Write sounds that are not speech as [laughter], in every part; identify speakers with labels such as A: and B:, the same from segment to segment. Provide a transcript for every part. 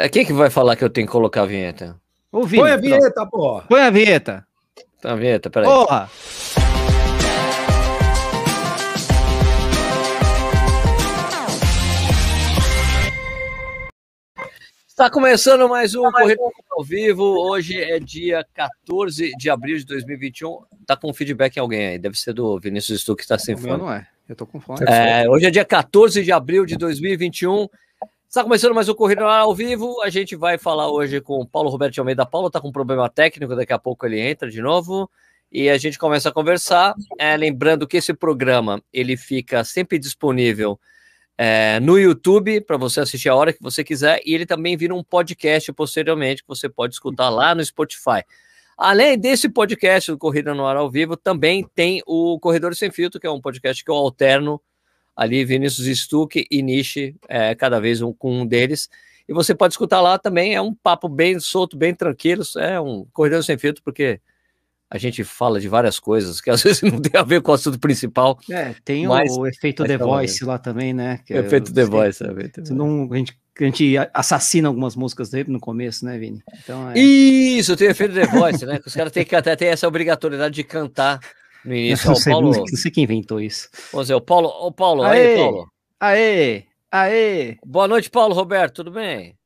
A: É, quem que vai falar que eu tenho que colocar a vinheta?
B: Ô, Vini,
C: Põe a
B: pronto.
C: vinheta, porra.
B: Põe a vinheta.
A: Tá a vinheta, peraí.
B: Porra!
A: Está começando mais um Corrida ao Vivo. Hoje é dia 14 de abril de 2021. Tá com feedback em alguém aí? Deve ser do Vinícius Stuck que está sem
B: O
A: fone.
B: não é. Eu tô com fome.
A: É, hoje é dia 14 de abril de 2021. Está começando mais um Corrida ao Vivo. A gente vai falar hoje com o Paulo Roberto de Almeida. Paulo está com um problema técnico, daqui a pouco ele entra de novo. E a gente começa a conversar. É, lembrando que esse programa ele fica sempre disponível é, no YouTube para você assistir a hora que você quiser. E ele também vira um podcast posteriormente que você pode escutar lá no Spotify. Além desse podcast do Corrida no Ar ao Vivo, também tem o Corredor Sem Filtro, que é um podcast que eu alterno ali, Vinícius Stuck e Nishi, é, cada vez um com um deles. E você pode escutar lá também, é um papo bem solto, bem tranquilo, é um Corredor Sem Filtro, porque a gente fala de várias coisas que às [laughs] vezes não tem a ver com o assunto principal.
B: É, tem
A: Mas-
B: o efeito The
A: tá
B: Voice lá também, né? que
A: É
B: é-
A: efeito The Voice. é Voice.
B: não- a, gente, a gente assassina algumas músicas dele no começo, né, Vini? Então, é...
A: Isso, tem efeito The Voice, né? Os caras têm que até ter essa obrigatoriedade de cantar no início.
B: não,
A: Ó, o
B: sei,
A: Paulo,
B: não sei quem inventou isso.
A: vamos dizer, o Paulo, o Paulo, aí,
B: Aê!
A: Paulo.
B: Aê! Aê!
A: Boa noite, Paulo Roberto, tudo bem?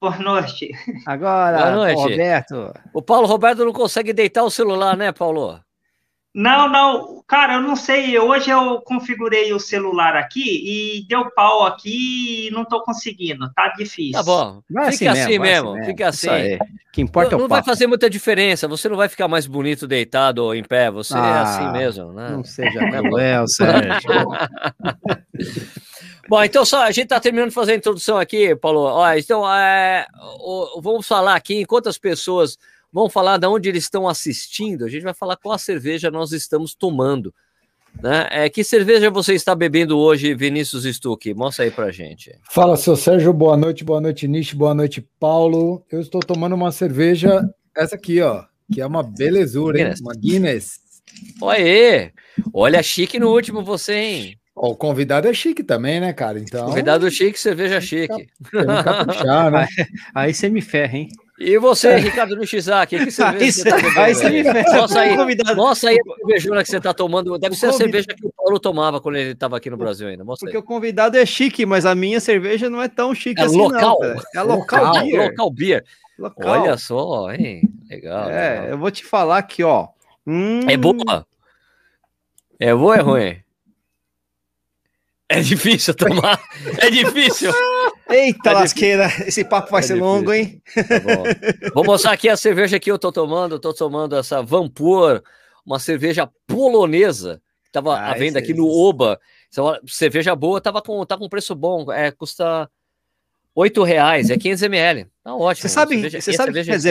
D: Boa noite.
B: Agora,
A: Boa noite.
B: Paulo Roberto.
A: O Paulo Roberto não consegue deitar o celular, né, Paulo?
D: Não, não, cara, eu não sei. Hoje eu configurei o celular aqui e deu pau aqui e não tô conseguindo. Tá difícil.
A: Tá bom.
B: Vai
A: fica assim,
B: vai
A: mesmo, fica
B: Isso
A: assim.
B: aí. O que importa
A: não
B: é
A: não
B: o
A: vai
B: papo.
A: fazer muita diferença, você não vai ficar mais bonito deitado ou em pé, você é
B: Ah,
A: assim mesmo, né?
B: Não seja [laughs] cruel, Sérgio. [laughs]
A: Bom, então só a gente tá terminando de fazer a introdução aqui, Paulo. Ó, então, é, o- vamos falar aqui, enquanto as pessoas vão falar de onde eles estão assistindo, a gente vai falar qual a cerveja nós estamos tomando. Né? É, que cerveja você está bebendo hoje, Vinícius Stuck? Mostra aí pra gente.
C: Fala, seu Sérgio. Boa noite, boa noite, Nish. Boa noite, Paulo. Eu estou tomando uma cerveja, essa aqui, ó, que é uma belezura, hein?
A: Guinness.
C: Uma Guinness.
A: Olha, olha chique no último você, hein?
C: Ó, o convidado é chique também, né, cara? Então,
A: Convidado chique, cerveja chique.
C: tem que caprichar, né? [laughs]
B: Aí você me ferra, hein?
A: E você, Ricardo Nishizaki, que cerveja
B: Aí
A: você tá bebendo
B: aí você me
A: aí,
B: Convidado-
A: mostra aí a cervejona que você tá tomando. Deve ser a cerveja que o Paulo tomava quando ele estava aqui no Brasil ainda. Mostra
B: Porque
A: aí.
B: o convidado é chique, mas a minha cerveja não é tão chique
A: É
B: assim,
A: local.
B: não. cara. É local,
C: Local,
B: beer.
A: Local beer.
B: Local.
A: Olha só, hein? Legal.
B: É,
A: legal.
B: eu vou te falar aqui, ó. Hum,
A: É boa? É boa ou é ruim? É difícil tomar. É difícil. [laughs]
B: Eita
A: É
B: lasqueira, esse papo vai
A: É
B: ser
A: difícil.
B: longo, hein?
A: Tá. Vou mostrar aqui a cerveja que eu tô tomando. Eu tô tomando essa Vampur, uma cerveja polonesa. que Tava
B: Ah,
A: à venda aqui no Oba. É cerveja boa, tava com, tá com preço bom. É, custa 8 reais, é 500 ml. Tá ótimo.
B: Você sabe,
A: Cerveja-
B: você
A: a
B: sabe o que quer dizer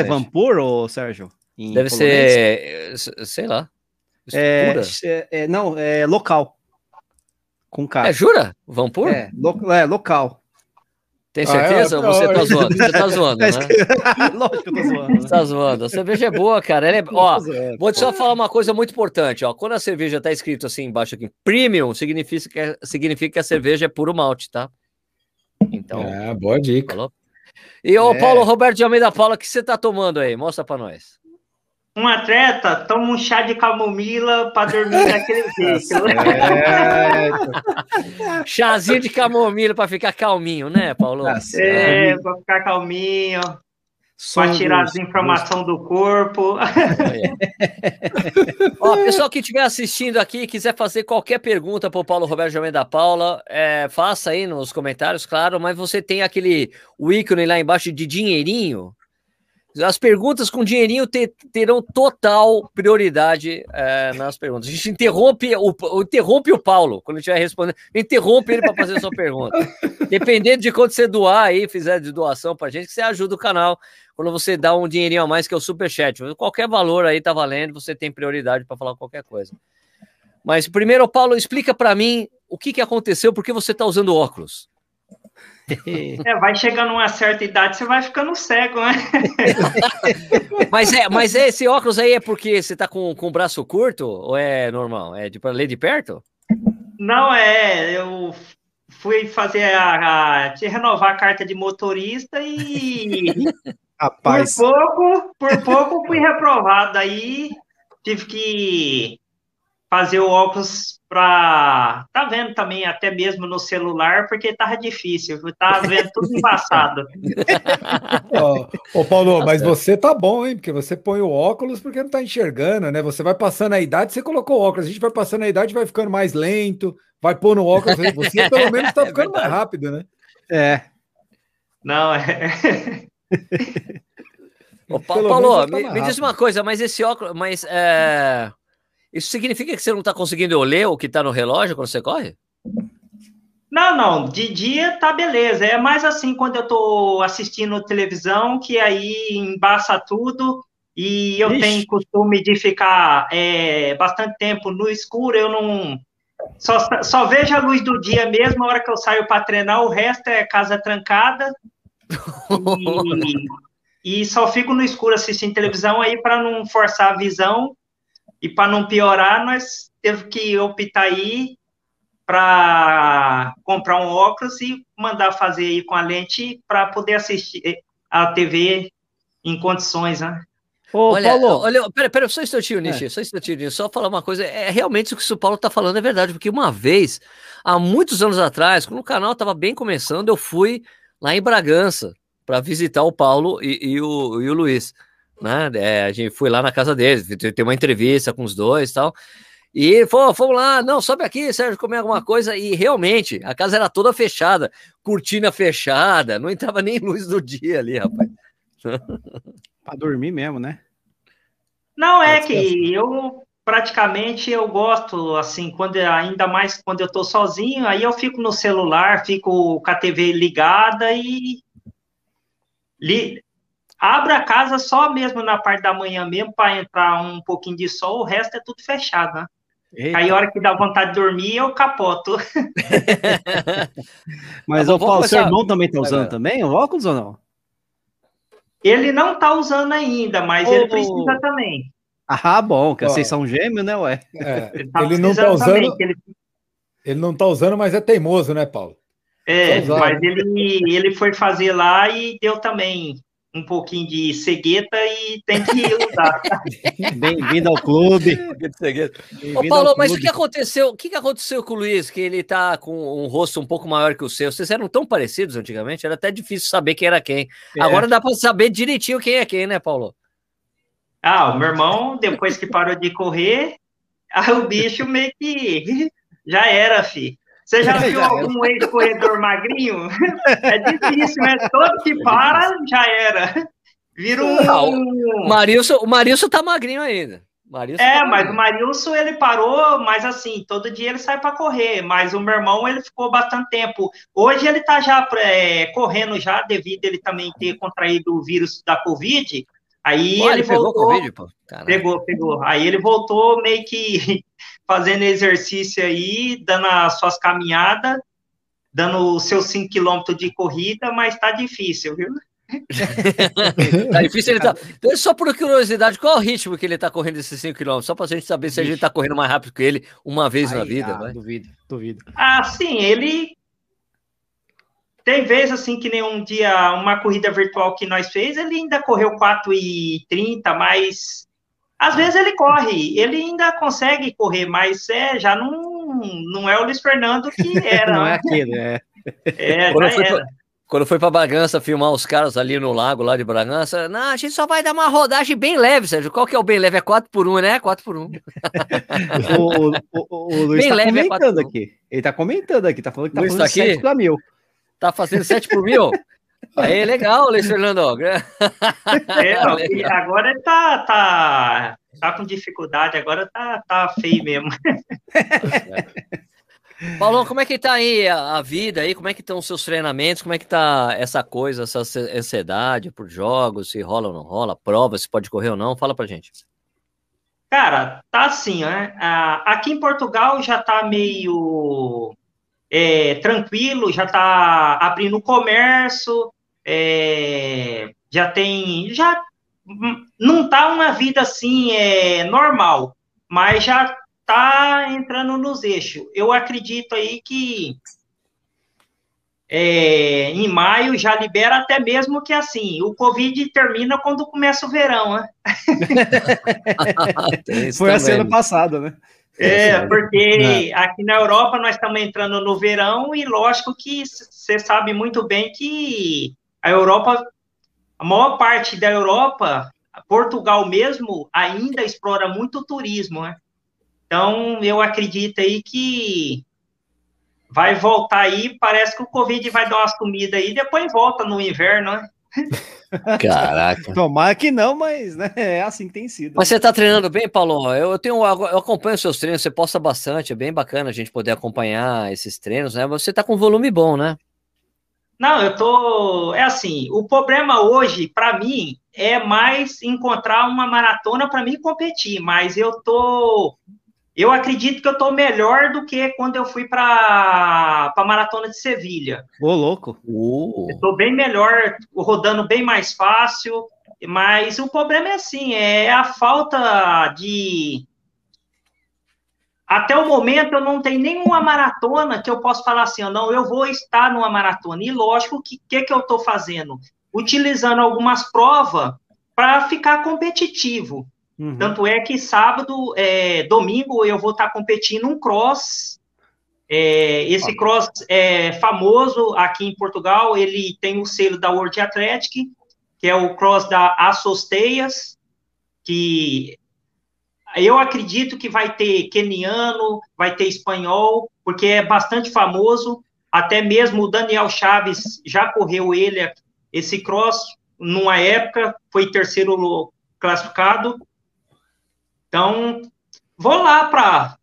B: ô Sérgio? Em
A: Deve
B: polonês?
A: ser, sei lá.
B: É, é, é, não, é local. Com K.
A: É, jura? Vampur?
B: É, lo- é, local.
A: Tem
C: Ah,
A: certeza?
C: é?
A: ou você tá
C: Não,
A: zoando? Você tá zoando, né? [laughs]
B: Lógico que eu tô zoando.
A: Você
B: né?
A: tá zoando. A cerveja é boa, cara. Ela é... Ó,
B: É,
A: vou te só falar uma coisa muito importante. Ó. Quando a cerveja tá escrito assim embaixo aqui, premium, significa que, significa que a cerveja é puro malte, tá? Então,
C: É, boa dica.
A: falou? E o
B: É.
A: Paulo Roberto de Almeida Paula, o que você tá tomando aí? Mostra pra nós.
D: Um atleta toma um chá de camomila para dormir daquele [laughs] jeito.
C: É, [laughs]
A: Chazinho de camomila pra ficar calminho, né, Paulo?
B: Tá certo.
D: É, para ficar calminho, para tirar as informações do corpo. [laughs]
A: Ó, pessoal que estiver assistindo aqui e quiser fazer qualquer pergunta para o Paulo Roberto de Almeida Paula, é, faça aí nos comentários, claro, mas você tem aquele o ícone lá embaixo de dinheirinho. As perguntas com dinheirinho te- terão total prioridade é, nas perguntas. A gente interrompe o, interrompe o Paulo quando estiver respondendo. Interrompe ele para fazer a sua pergunta. Dependendo de quanto você doar aí, fizer de doação para gente, que você ajuda o canal quando você dá um dinheirinho a mais, que é o superchat. Qualquer valor aí tá valendo, você tem prioridade para falar qualquer coisa. Mas primeiro, Paulo, explica para mim o que, que aconteceu, por que você está usando óculos.
D: É, vai chegando uma certa idade, você vai ficando cego, né? [laughs]
A: Mas é, mas é, esse óculos aí é porque você tá com, com o braço curto ou é normal? É de para ler de perto?
D: Não é, eu fui fazer a, a renovar a carta de motorista e [laughs]
B: Rapaz.
D: por pouco, por pouco fui reprovado aí, tive que fazer o óculos para tá vendo também até mesmo no celular porque tava difícil, tá vendo tudo embaçado. [laughs]
C: Ô, ô, Paulo, mas você tá bom, hein? Porque você põe o óculos porque não tá enxergando, né? Você vai passando a idade, você colocou o óculos, a gente vai passando a idade, vai ficando mais lento, vai pôr no óculos, você pelo [laughs] menos tá
A: É
C: ficando mais
A: verdade.
C: rápido, né?
B: É.
D: Não, é [laughs]
A: Ô, Pa-
C: Pelo
A: Paulo,
C: menos tá
A: me,
C: mais
A: me diz uma coisa, mas esse óculos, mas é, isso significa que você não está conseguindo ler o que está no relógio quando você corre?
D: Não, não, de dia tá beleza. É mais assim quando eu tô assistindo televisão, que aí embaça tudo, e eu
B: Ixi.
D: tenho costume de ficar é, bastante tempo no escuro, eu não. Só, só vejo a luz do dia mesmo, a hora que eu saio para treinar, o resto é casa trancada. [laughs] E, e só fico no escuro assistindo televisão aí para não forçar a visão e para não piorar, nós teve que optar aí para comprar um óculos e mandar fazer aí com a lente para poder assistir a TV em condições, né?
B: Ô,
A: olha,
B: Paulo.
A: olha, pera, pera, só um instantinho, Nishi, só um instantinho, só falar uma coisa, é realmente isso que o Paulo tá falando é verdade, porque uma vez, há muitos anos atrás, quando o canal estava bem começando, eu fui lá em Bragança para visitar o Paulo e, e o, e o Luiz, né? É, a gente foi lá na casa deles, tem uma entrevista com os dois e tal. E ele falou, fomos lá, não, sobe aqui, Sérgio, comer alguma coisa. E realmente, a casa era toda fechada, cortina fechada, não entrava nem luz do dia ali, rapaz.
B: Pra dormir mesmo, né?
D: Não, é que eu praticamente eu gosto, assim, quando ainda mais quando eu tô sozinho, aí eu fico no celular, fico com a TV ligada e li, abro a casa só mesmo na parte da manhã mesmo para entrar um pouquinho de sol, o resto é tudo fechado, né?
B: Eita,
D: Aí a hora que dá vontade de dormir, eu capoto. [laughs]
B: Mas
A: Tá
B: o Paulo, seu irmão também tá usando também o óculos ou não?
D: Ele não tá usando ainda, mas
B: Ô,
D: ele precisa também.
B: Ah, bom, que
C: Ó.
B: vocês são gêmeos, né, ué?
C: É,
D: Ele, [laughs] tá
C: ele não tá
D: precisando também,
C: usando,
D: que ele
C: ele não tá usando, mas é teimoso, né, Paulo?
D: É,
C: Tá
D: mas ele, ele foi fazer lá e deu também um pouquinho de cegueta e tem que usar. [laughs]
B: Bem-vindo ao clube.
A: Ô, Paulo,
B: ao
A: mas o
B: clube.
A: que aconteceu? O que que aconteceu com o Luiz? Que ele tá com um rosto um pouco maior que o seu. Vocês eram tão parecidos antigamente, era até difícil saber quem era quem.
B: É.
A: Agora dá para saber direitinho quem é quem, né, Paulo?
D: Ah, o meu irmão, depois que parou de correr, [laughs] aí o bicho meio que [laughs] já era, fi. Você já [laughs] viu algum ex-corredor magrinho? [laughs] É difícil, né? Todo que para, já era. Vira
A: Não,
D: um...
A: O Marilson, o Marilson tá magrinho ainda. Marilson
D: É,
A: tá
D: mas o. Marilson, ele parou, mas assim, todo dia ele sai para correr, mas o meu irmão, ele ficou bastante tempo. Hoje ele tá já é, correndo já, devido ele também ter contraído o vírus da Covid, aí
A: Olha,
D: ele
A: ele pegou
D: voltou...
A: Covid, pô.
D: Pegou, pegou. Aí ele voltou meio que [laughs] fazendo exercício aí, dando as suas caminhadas, dando os seus 5 quilômetros de corrida, mas tá difícil, viu? [laughs]
A: Tá difícil ele tá. Então, Só por curiosidade, qual é o ritmo que ele tá correndo esses 5km? Só pra gente saber se a gente tá correndo mais rápido que ele uma vez na
B: Ai,
A: vida,
B: ah,
A: vai.
B: Duvido, duvido.
D: Ah, sim, ele tem vezes assim que nem um dia, uma corrida virtual que nós fez, ele ainda correu 4 e 30, mas às vezes ele corre, ele ainda consegue correr, mas é, já não, não é o Luiz Fernando que [laughs] era.
B: Não é
D: né?
B: aquele, é.
D: É,
A: Quando
D: já
A: foi,
D: era.
A: pra, quando foi pra Bragança filmar os caras ali no lago lá de Bragança, não, a gente só vai dar uma rodagem bem leve, Sérgio. Qual que é o bem leve? É 4x1, né? 4x1. [laughs]
B: O, o, o, o Luiz tá
A: leve, é
B: comentando
A: quatro.
B: aqui. Ele tá comentando aqui, tá falando que tá
A: Luiz
B: falando
A: tá aqui?
B: 7 pra mil.
A: Tá fazendo 7 por mil? Aí, legal, Luiz Fernando.
D: É, [laughs] agora tá, tá, tá com dificuldade, agora tá, tá feio mesmo. [laughs]
A: Paulão, como é que tá aí a, a vida aí? Como é que estão os seus treinamentos? Como é que tá essa coisa, essa ansi- ansiedade por jogos, se rola ou não rola, prova, se pode correr ou não? Fala pra gente.
D: Cara, tá assim, né? Ah, Aqui em Portugal já tá meio é, tranquilo, já tá abrindo o comércio, é, já tem, já não tá uma vida assim é, normal, mas já tá entrando nos eixos. Eu acredito aí que é, em maio já libera até mesmo que assim, o Covid termina quando começa o verão, né? [laughs]
B: Foi assim ano passado, né?
D: É, porque é. aqui na Europa nós estamos entrando no verão e lógico que você sabe muito bem que a Europa, a maior parte da Europa, Portugal mesmo, ainda explora muito o turismo, né? Então, eu acredito aí que vai voltar aí, parece que o Covid vai dar uma sumida aí, depois volta no inverno, né?
B: Caraca. [laughs] Tomara que não, mas né, é assim que tem sido.
A: Mas você tá treinando bem, Paulo? Eu tenho, eu acompanho seus treinos, você posta bastante, é bem bacana a gente poder acompanhar esses treinos, né? Você tá com volume bom, né?
D: Não, eu tô. É assim, o problema hoje, para mim, é mais encontrar uma maratona para mim competir, mas eu tô eu acredito que eu estou melhor do que quando eu fui para a maratona de Sevilha.
B: Ô, louco!
D: Uh. Estou bem melhor, rodando bem mais fácil, mas o problema é assim, é a falta de. Até o momento eu não tenho nenhuma maratona que eu possa falar assim, não, eu vou estar numa maratona. E lógico que que, que eu estou fazendo? Utilizando algumas provas para ficar competitivo. Uhum. Tanto é que sábado, é, domingo, eu vou estar competindo um cross. É, esse ah. cross é famoso aqui em Portugal, ele tem o selo da World Athletic, que é o cross da Assosteias, que eu acredito que vai ter keniano, vai ter espanhol, porque é bastante famoso. Até mesmo o Daniel Chaves já correu ele, esse cross, numa época, foi terceiro classificado. Então, vou lá para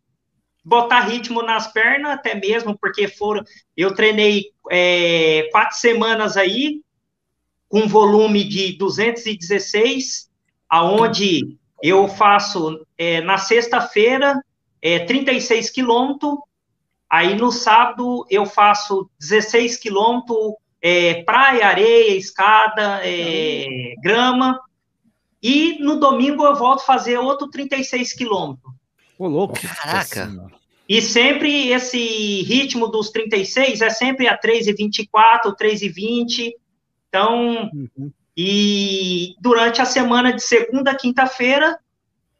D: botar ritmo nas pernas, até mesmo porque foram. Eu treinei é, quatro semanas aí, com volume de 216, aonde eu faço é, na sexta-feira é, 36 quilômetros, aí no sábado eu faço 16 quilômetros, é, praia, areia, escada, é, grama, e no domingo eu volto a fazer outro 36 quilômetros.
B: Ô, louco.
A: Caraca.
D: E sempre esse ritmo dos 36 é sempre a 3,24, 3,20. Então, uhum. e durante a semana de segunda a quinta-feira,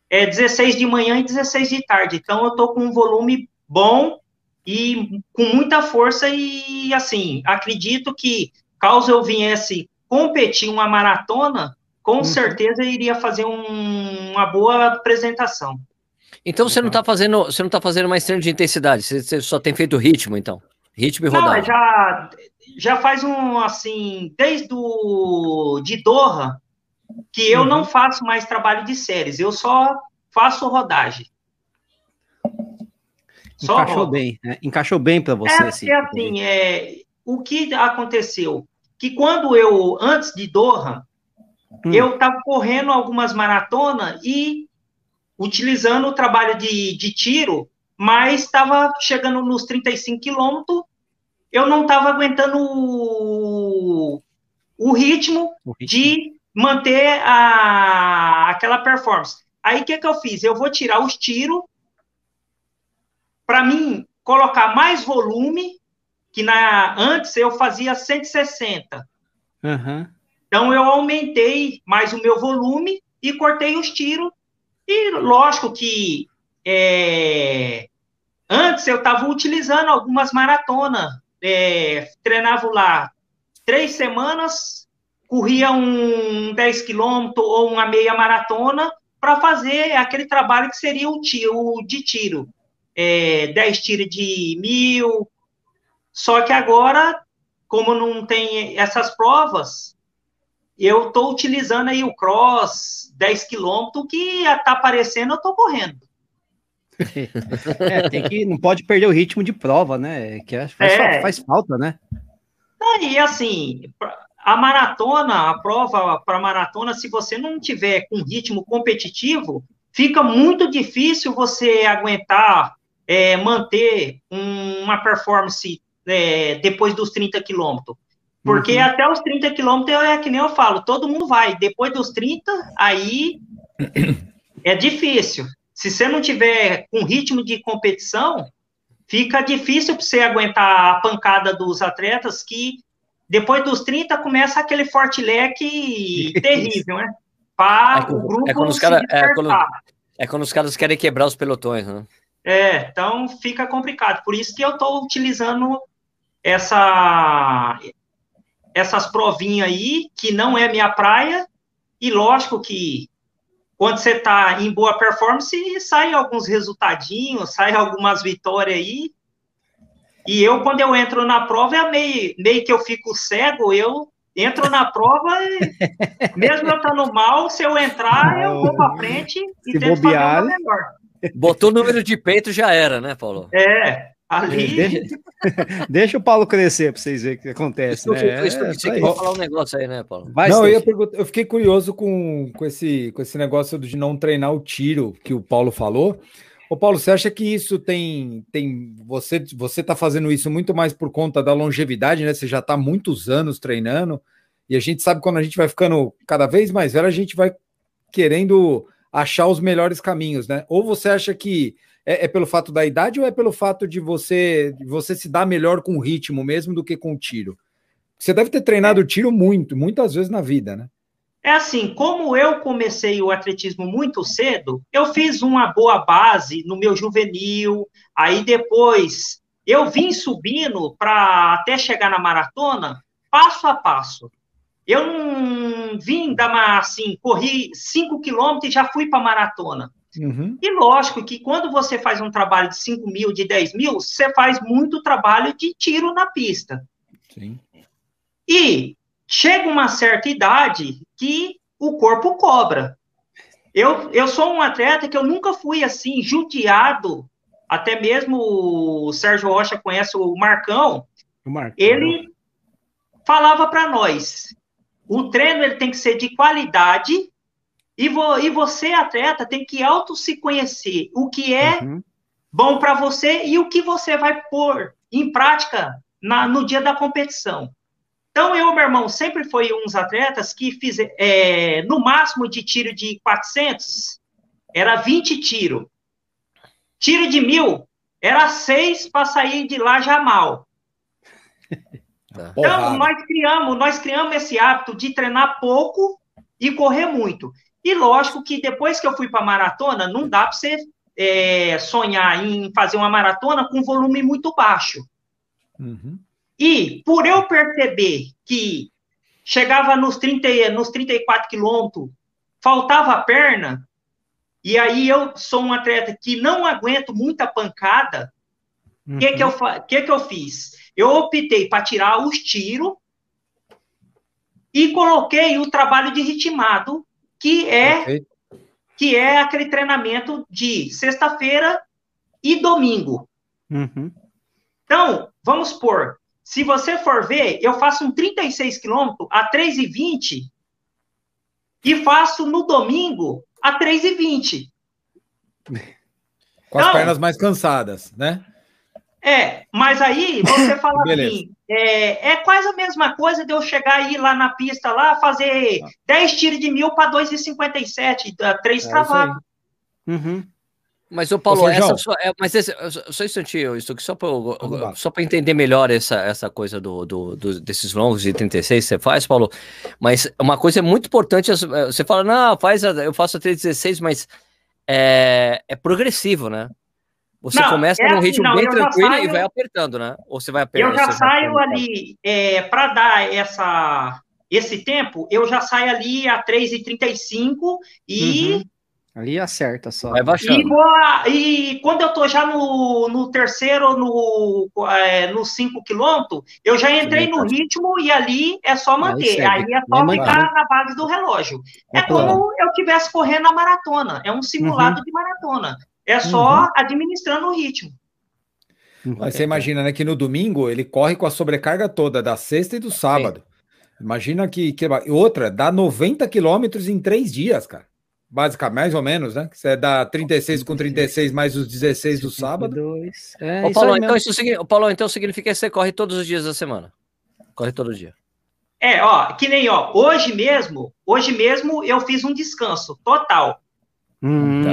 D: é 16 de manhã e 16 de tarde. Então, eu tô com um volume bom e com muita força e, assim, acredito que caso eu viesse competir uma maratona, com uhum. certeza iria fazer um, uma boa apresentação.
A: Então você não está fazendo, você não tá fazendo mais treino de intensidade, você, você, só tem feito ritmo, então. Ritmo e rodagem. Não,
D: já, já faz um assim, desde o de Doha, que eu uhum. não faço mais trabalho de séries, eu só faço rodagem.
B: Só Encaixou roda. bem, né? Encaixou bem para você.
D: É, assim, é assim, é, o que aconteceu? Que quando eu, antes de Doha, Hum. Eu estava correndo algumas maratonas e utilizando o trabalho de, de tiro, mas estava chegando nos 35 quilômetros, eu não estava aguentando o, o, ritmo o, ritmo de manter a, aquela performance. Aí o que, que eu fiz? Eu vou tirar os tiros para mim colocar mais volume, que na antes eu fazia 160. Uhum. Então, eu aumentei mais o meu volume e cortei os tiros. E, lógico que é, antes eu estava utilizando algumas maratonas. É, treinava lá três semanas, corria um 10 quilômetros ou uma meia maratona para fazer aquele trabalho que seria o, tiro, de tiro. É, 10 tiros de mil. Só que agora, como não tem essas provas, eu estou utilizando aí o cross 10 quilômetros, que está aparecendo, eu estou correndo. [laughs]
B: é, tem que, não pode perder o ritmo de prova, né? Que é, faz, é. faz falta, né?
D: E assim, a maratona, a prova para maratona, se você não tiver com ritmo competitivo, fica muito difícil você aguentar é, manter um, uma performance é, depois dos 30 quilômetros. Porque uhum. até os 30 quilômetros é que nem eu falo, todo mundo vai. Depois dos 30, aí [clears throat] é difícil. Se você não tiver com ritmo de competição, fica difícil para você aguentar a pancada dos atletas que depois dos 30 começa aquele forte leque terrível, né? Para
A: É
D: o grupo
A: é quando cara- é quando- É quando os caras querem quebrar os pelotões, né?
D: É, então fica complicado. Por isso que eu estou utilizando essa, essas provinhas aí, que não é minha praia, e lógico que quando você está em boa performance, sai alguns resultadinhos, sai algumas vitórias aí. E eu, quando eu entro na prova, é meio, meio que eu fico cego, eu entro na prova e, [laughs] mesmo eu estando mal, se eu entrar, eu vou para frente e
B: Se
D: tento
B: bobear,
D: fazer o meu melhor.
A: Botou o número de peito já era, né, Paulo?
D: É, ali...
B: Deixa, deixa o Paulo crescer para vocês verem o que acontece. Né? É,
A: vai falar um negócio aí, né, Paulo?
B: Vai,
C: não, eu, ia
B: Steph.
C: perguntar, eu fiquei curioso com, com, esse, com esse negócio de não treinar o tiro que o Paulo falou. Ô, Paulo, você acha que isso tem. tem você você está fazendo isso muito mais por conta da longevidade, né? Você já está muitos anos treinando, e a gente sabe que quando a gente vai ficando cada vez mais velho, a gente vai querendo achar os melhores caminhos, né? Ou você acha que é, é pelo fato da idade ou é pelo fato de você, de você se dar melhor com o ritmo mesmo do que com o tiro? Você deve ter treinado o tiro muito, muitas vezes na vida, né?
D: É assim, como eu comecei o atletismo muito cedo, eu fiz uma boa base no meu juvenil, aí depois eu vim subindo para até chegar na maratona, passo a passo. Eu não vim da assim, corri 5 quilômetros e já fui para maratona.
C: Uhum.
D: E lógico que quando você faz um trabalho de 5 mil, de 10 mil, você faz muito trabalho de tiro na pista.
C: Sim.
D: E chega uma certa idade que o corpo cobra. Eu, eu sou um atleta que eu nunca fui assim, judiado. Até mesmo o Sérgio Rocha conhece o Marcão.
B: O Marco.
D: Ele falava para nós: o treino ele tem que ser de qualidade e, vo, e você, atleta, tem que auto se conhecer. O que é
B: Uhum.
D: bom para você e o que você vai pôr em prática na- no dia da competição. Então, eu, meu irmão, sempre foi uns atletas que fiz, é, no máximo de tiro de 400, era 20 tiro. Tiro de mil, era seis para sair de lá já mal. [laughs] Então,
C: Porrada.
D: nós criamos, nós criamos esse hábito de treinar pouco e correr muito. E lógico que depois que eu fui para maratona, não dá para você é, sonhar em fazer uma maratona com volume muito baixo.
C: Uhum.
D: E por eu perceber que chegava nos, 30, e- nos 34 quilômetros, faltava perna, e aí eu sou um atleta que não aguento muita pancada, o que, que, eu, fa- que, que eu fiz? Eu optei para tirar os tiros e coloquei o trabalho de ritmado, que é,
C: Perfeito.
D: que é aquele treinamento de sexta-feira e domingo.
B: Uhum.
D: Então, vamos supor, se você for ver, eu faço um 36 quilômetros a 3,20 e faço no domingo a 3,20.
C: Com as
D: Não.
C: pernas mais cansadas, né?
D: É, mas aí você fala assim, é, é quase a mesma coisa de eu chegar aí lá na pista lá, fazer 10 tiros de mil para 2,57, dá 3
C: É
D: travados.
B: Uhum.
A: Mas, ô Paulo,
C: Sérgio.
A: essa só, é, mas esse, só um instantinho, isso aqui só para só entender melhor essa, essa coisa do, do, do- desses longos de 36 que você faz, Paulo. Mas uma coisa muito importante, é- você fala, não, faz, eu faço a 316, mas é, é progressivo, né? Você
D: Não,
A: começa
D: é
A: num
D: assim,
A: ritmo
D: não,
A: bem
D: já
A: tranquilo e
D: saio-
A: vai apertando, né? Ou você vai apertando?
D: Eu já saio
A: vai-
D: ali, para dar essa, esse tempo, eu já saio ali a 3,35 e
B: Uhum. Ali acerta só.
A: Vai
D: E,
A: baixando.
D: a- e quando eu tô já no, no terceiro, no, é, no 5 quilômetros, eu já entrei no ritmo e ali é só manter.
B: segue.
D: Aí é só
B: Vai
D: ficar na base do relógio. É
B: pulando.
D: como eu estivesse correndo a maratona. É um simulado de maratona. É só administrando o ritmo.
C: Mas você imagina, né, que no domingo ele corre com a sobrecarga toda da sexta e do sábado. Imagina que, que outra dá 90 quilômetros em três dias, cara. Basicamente, mais ou menos, né? Que Você dá 36 com 36 mais os 16 do sábado.
B: Dois. É,
A: Ô, Paulo, então isso, Paulo, então significa que você corre todos os dias da semana. Corre todo dia.
D: É, ó, que nem, ó, hoje mesmo, hoje mesmo eu fiz um descanso total.
B: Hum,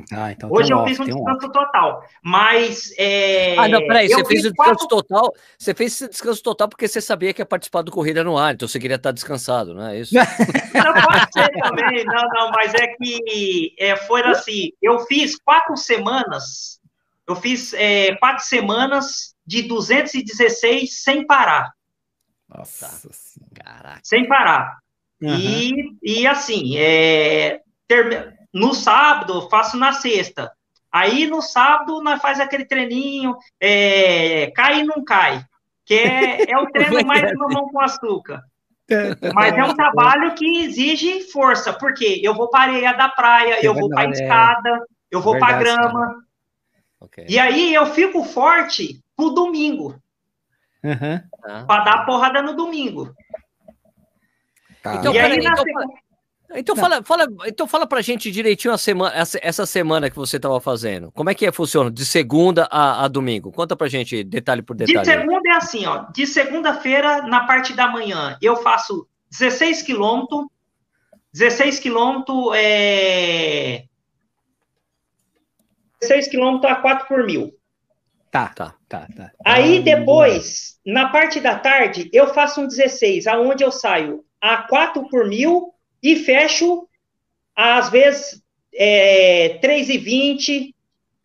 B: Hum, ah, então
D: Hoje
B: tem um
D: eu
B: off,
D: fiz um
B: um
D: descanso total. Mas. É,
A: Ah, não, peraí, você fez o descanso
D: quatro-
A: total. Você fez esse descanso total porque você sabia que ia participar do Corrida no Ar, então você queria estar descansado, não é isso? [laughs]
D: Não, pode ser também. Não, não, mas é que é, foi assim. Eu fiz quatro semanas. Eu fiz é, quatro semanas de 216 sem parar.
C: Nossa
A: Tá.
C: senhora.
A: Caraca.
D: Sem parar.
B: Aham.
D: E, e assim, é, no sábado, eu faço na sexta. Aí no sábado nós faz aquele treininho, é, cai e não cai. Que é, é o treino mais de mamão com açúcar. Mas é um trabalho que exige força, porque eu vou para a areia da praia,
B: É
D: eu vou para a
B: é.
D: escada, eu vou para a grama. E aí eu fico forte pro domingo,
B: Aham.
A: Tá.
D: para dar porrada no domingo.
A: Então,
D: e aí
A: peraí,
D: na
A: então, Então fala, fala, então fala pra gente direitinho a semana, essa, essa semana que você estava fazendo. Como é que é, funciona? De segunda a, a domingo? Conta pra gente detalhe por
D: De
A: detalhe.
D: segunda é assim, ó. De segunda-feira, na parte da manhã, eu faço 16 quilômetros. 16 quilômetros é. 16 quilômetros a 4 por mil.
B: Tá,
A: Tá.
B: tá, tá.
D: Aí
B: Ah,
D: depois, na parte da tarde, eu faço um 16, aonde eu saio a 4 por mil e fecho, às vezes, é, 3,20.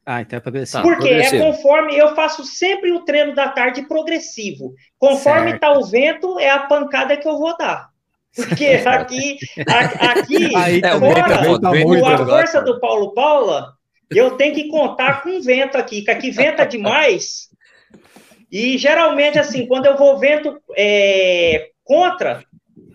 B: Ah, então é progressivo.
A: Tá.
D: Porque é
A: progressivo.
D: conforme eu faço sempre o treino da tarde progressivo. Conforme
B: Certo.
D: tá o vento, é a pancada que eu vou dar. Porque aqui, a- aqui [laughs]
B: Aí
A: É, é
D: fora,
A: o
C: tá
D: com
A: é
D: a força do Paulo Paula, eu tenho que contar com vento aqui, que aqui venta demais. E geralmente, assim, quando eu vou vento é, contra,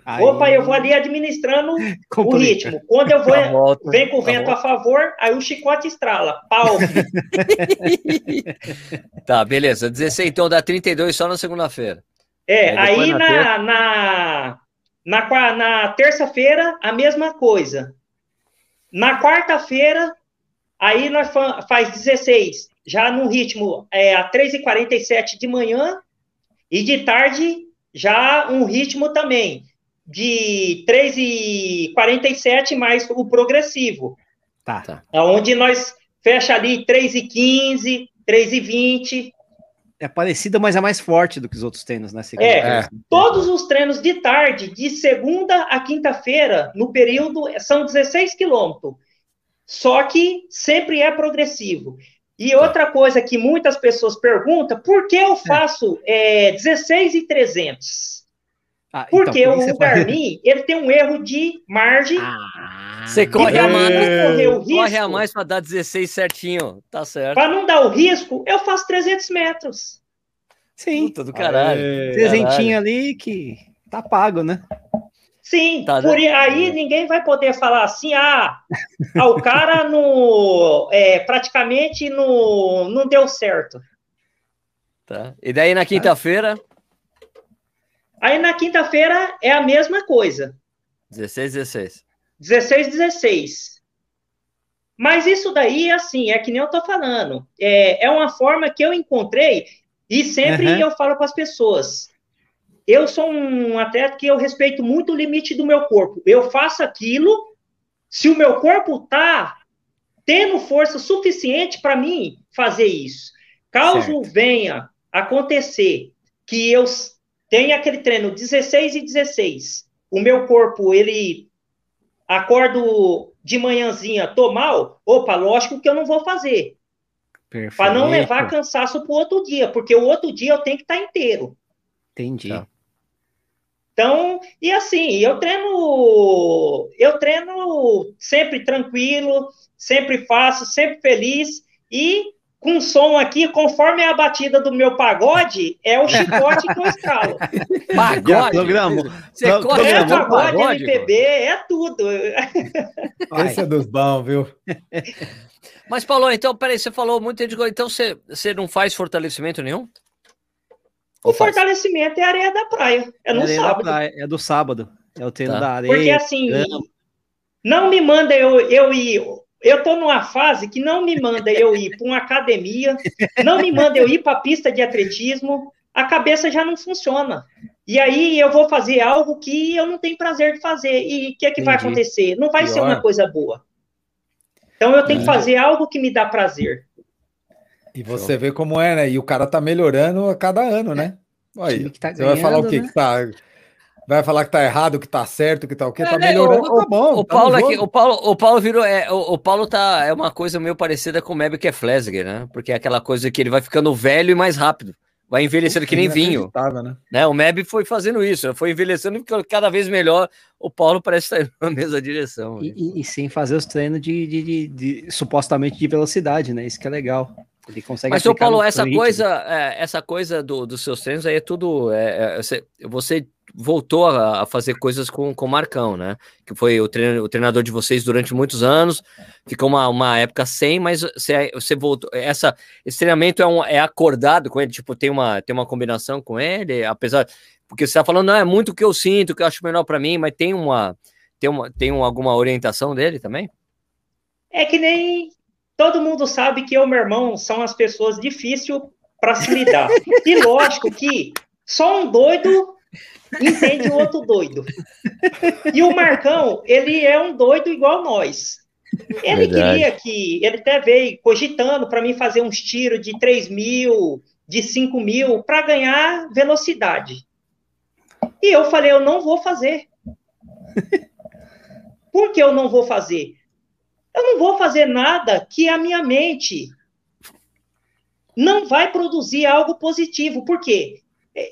B: Aí
D: opa, eu vou ali administrando [laughs] o ritmo. Quando eu vou,
A: Tá volta,
D: vem com o
A: tá
D: vento a favor, aí o chicote estrala. Pau. [laughs]
A: Tá, beleza. 16, então dá 32 só na segunda-feira.
D: É,
A: Aí
D: aí
A: na
D: na, na, na, na terça-feira, a mesma coisa. Na quarta-feira, aí nós fa- faz 16, já no ritmo é, a 3h47 de manhã, e de tarde, já um ritmo também, de 3h47 mais o progressivo,
B: Tá.
A: Tá.
D: onde nós fecha ali 3h15, 3h20,
B: É parecida, mas é mais forte do que os outros tênis, né?
D: É.
B: parece.
D: Todos os treinos de tarde, de segunda a quinta-feira, no período, são 16 quilômetros. Só que sempre é progressivo. E outra coisa que muitas pessoas perguntam, por que eu faço é, 16 e 300?
B: Ah, então,
D: Porque
B: por isso
D: o Garmin, ele tem um erro de margem.
B: Ah,
A: Você corre
D: para
A: a mais.
D: correr o
A: Corre a mais pra dar 16 certinho. Tá certo.
D: para não dar o risco, eu faço 300 metros.
B: Sim,
A: Puta do caralho.
C: Aê.
B: presentinho ali que tá pago, né?
D: Sim,
A: Tá,
D: por
A: né?
D: aí ninguém vai poder falar assim, ah, ah, o cara [laughs] no, é, praticamente no, não deu certo.
A: Tá. E daí na quinta-feira,
D: Aí na quinta-feira é a mesma coisa,
A: 16, 16.
D: 16, 16. Mas isso daí, assim, é que nem eu tô falando, é, é uma forma que eu encontrei e sempre
B: Uhum.
D: eu falo para as pessoas, eu sou um atleta que eu respeito muito o limite do meu corpo. Eu faço aquilo se o meu corpo tá tendo força suficiente para mim fazer isso. Caso
B: Certo.
D: venha acontecer que eu tenha aquele treino 16 e 16, o meu corpo ele acordo de manhãzinha, tô mal, opa, lógico que eu não vou fazer, para não levar cansaço pro outro dia, porque o outro dia eu tenho que estar inteiro.
B: Entendi.
A: Tá.
D: Então, e assim, eu treino, eu treino sempre tranquilo, sempre faço, sempre feliz e com som aqui, conforme a batida do meu pagode, é o chicote que eu escalo. [laughs]
A: Pagode?
B: programou.
A: Você
D: É pagode,
A: pagode?
D: MPB, é tudo.
C: Esse é dos bons, viu? [laughs]
A: Mas, Paulo, então, peraí, você falou muito de coisa. Então, você, você não faz fortalecimento nenhum?
D: O
A: Ou faz?
D: fortalecimento é a areia da praia, é no
B: Areia da
D: sábado.
B: praia, É do sábado. É o treino
A: Tá.
B: da areia.
D: Porque assim,
B: grama.
D: não me manda eu, eu ir. Eu tô numa fase que não me manda eu ir para uma academia, não me manda eu ir para a pista de atletismo, a cabeça já não funciona. E aí eu vou fazer algo que eu não tenho prazer de fazer. E o que é que vai
B: Entendi.
D: acontecer? Não vai ser
A: Pior.
D: uma coisa boa. Então eu tenho que fazer algo que me dá prazer.
C: E você vê como é, né? E o cara tá melhorando a cada ano, né? Aí,
B: tá
C: você vai falar o quê?
B: né?
C: Que tá, vai falar que tá errado, que tá certo, que tá o quê? Tá
A: É, né,
C: melhorando,
A: o,
C: tá bom.
A: O
C: tá
A: Paulo, aqui, o Paulo, o Paulo virou. É, o, o Paulo tá. É uma coisa meio parecida com o Meb que é Flesger, né? Porque é aquela coisa que ele vai ficando velho e mais rápido. Vai envelhecendo que nem vinho.
C: Né?
A: Né? O Meb foi fazendo isso, foi envelhecendo e ficando cada vez melhor. O Paulo parece estar indo [laughs] na mesma direção.
B: E, e- e sem fazer os treinos de, de- de- de- supostamente de velocidade, né? Isso que é legal. Ele consegue
A: Mas, seu Paulo, essa
B: ritmo.
A: coisa, é, essa coisa do- dos seus treinos aí é tudo. é, é, você, você voltou a, a fazer coisas com, com o Marcão, né? Que foi o, treino- o treinador de vocês durante muitos anos. Ficou uma, uma época sem, mas você, você voltou. Essa, esse treinamento é, um, é acordado com ele, tipo, tem uma, tem uma combinação com ele, apesar. Porque você está falando, não, é muito o que eu sinto, o que eu acho melhor para mim, mas tem uma. Tem, uma, tem um- alguma orientação dele também?
D: É que nem todo mundo sabe que eu e meu irmão são as pessoas difíceis para se lidar. [laughs] E lógico que só um doido entende o outro doido. E o Marcão, ele é um doido igual nós. Ele
A: Verdade.
D: queria que, ele até veio cogitando para mim fazer uns tiros de 3 mil, de 5 mil, para ganhar velocidade. E eu falei, eu não vou fazer. [laughs] Por que eu não vou fazer? Eu não vou fazer nada que a minha mente não vai produzir algo positivo. Por quê?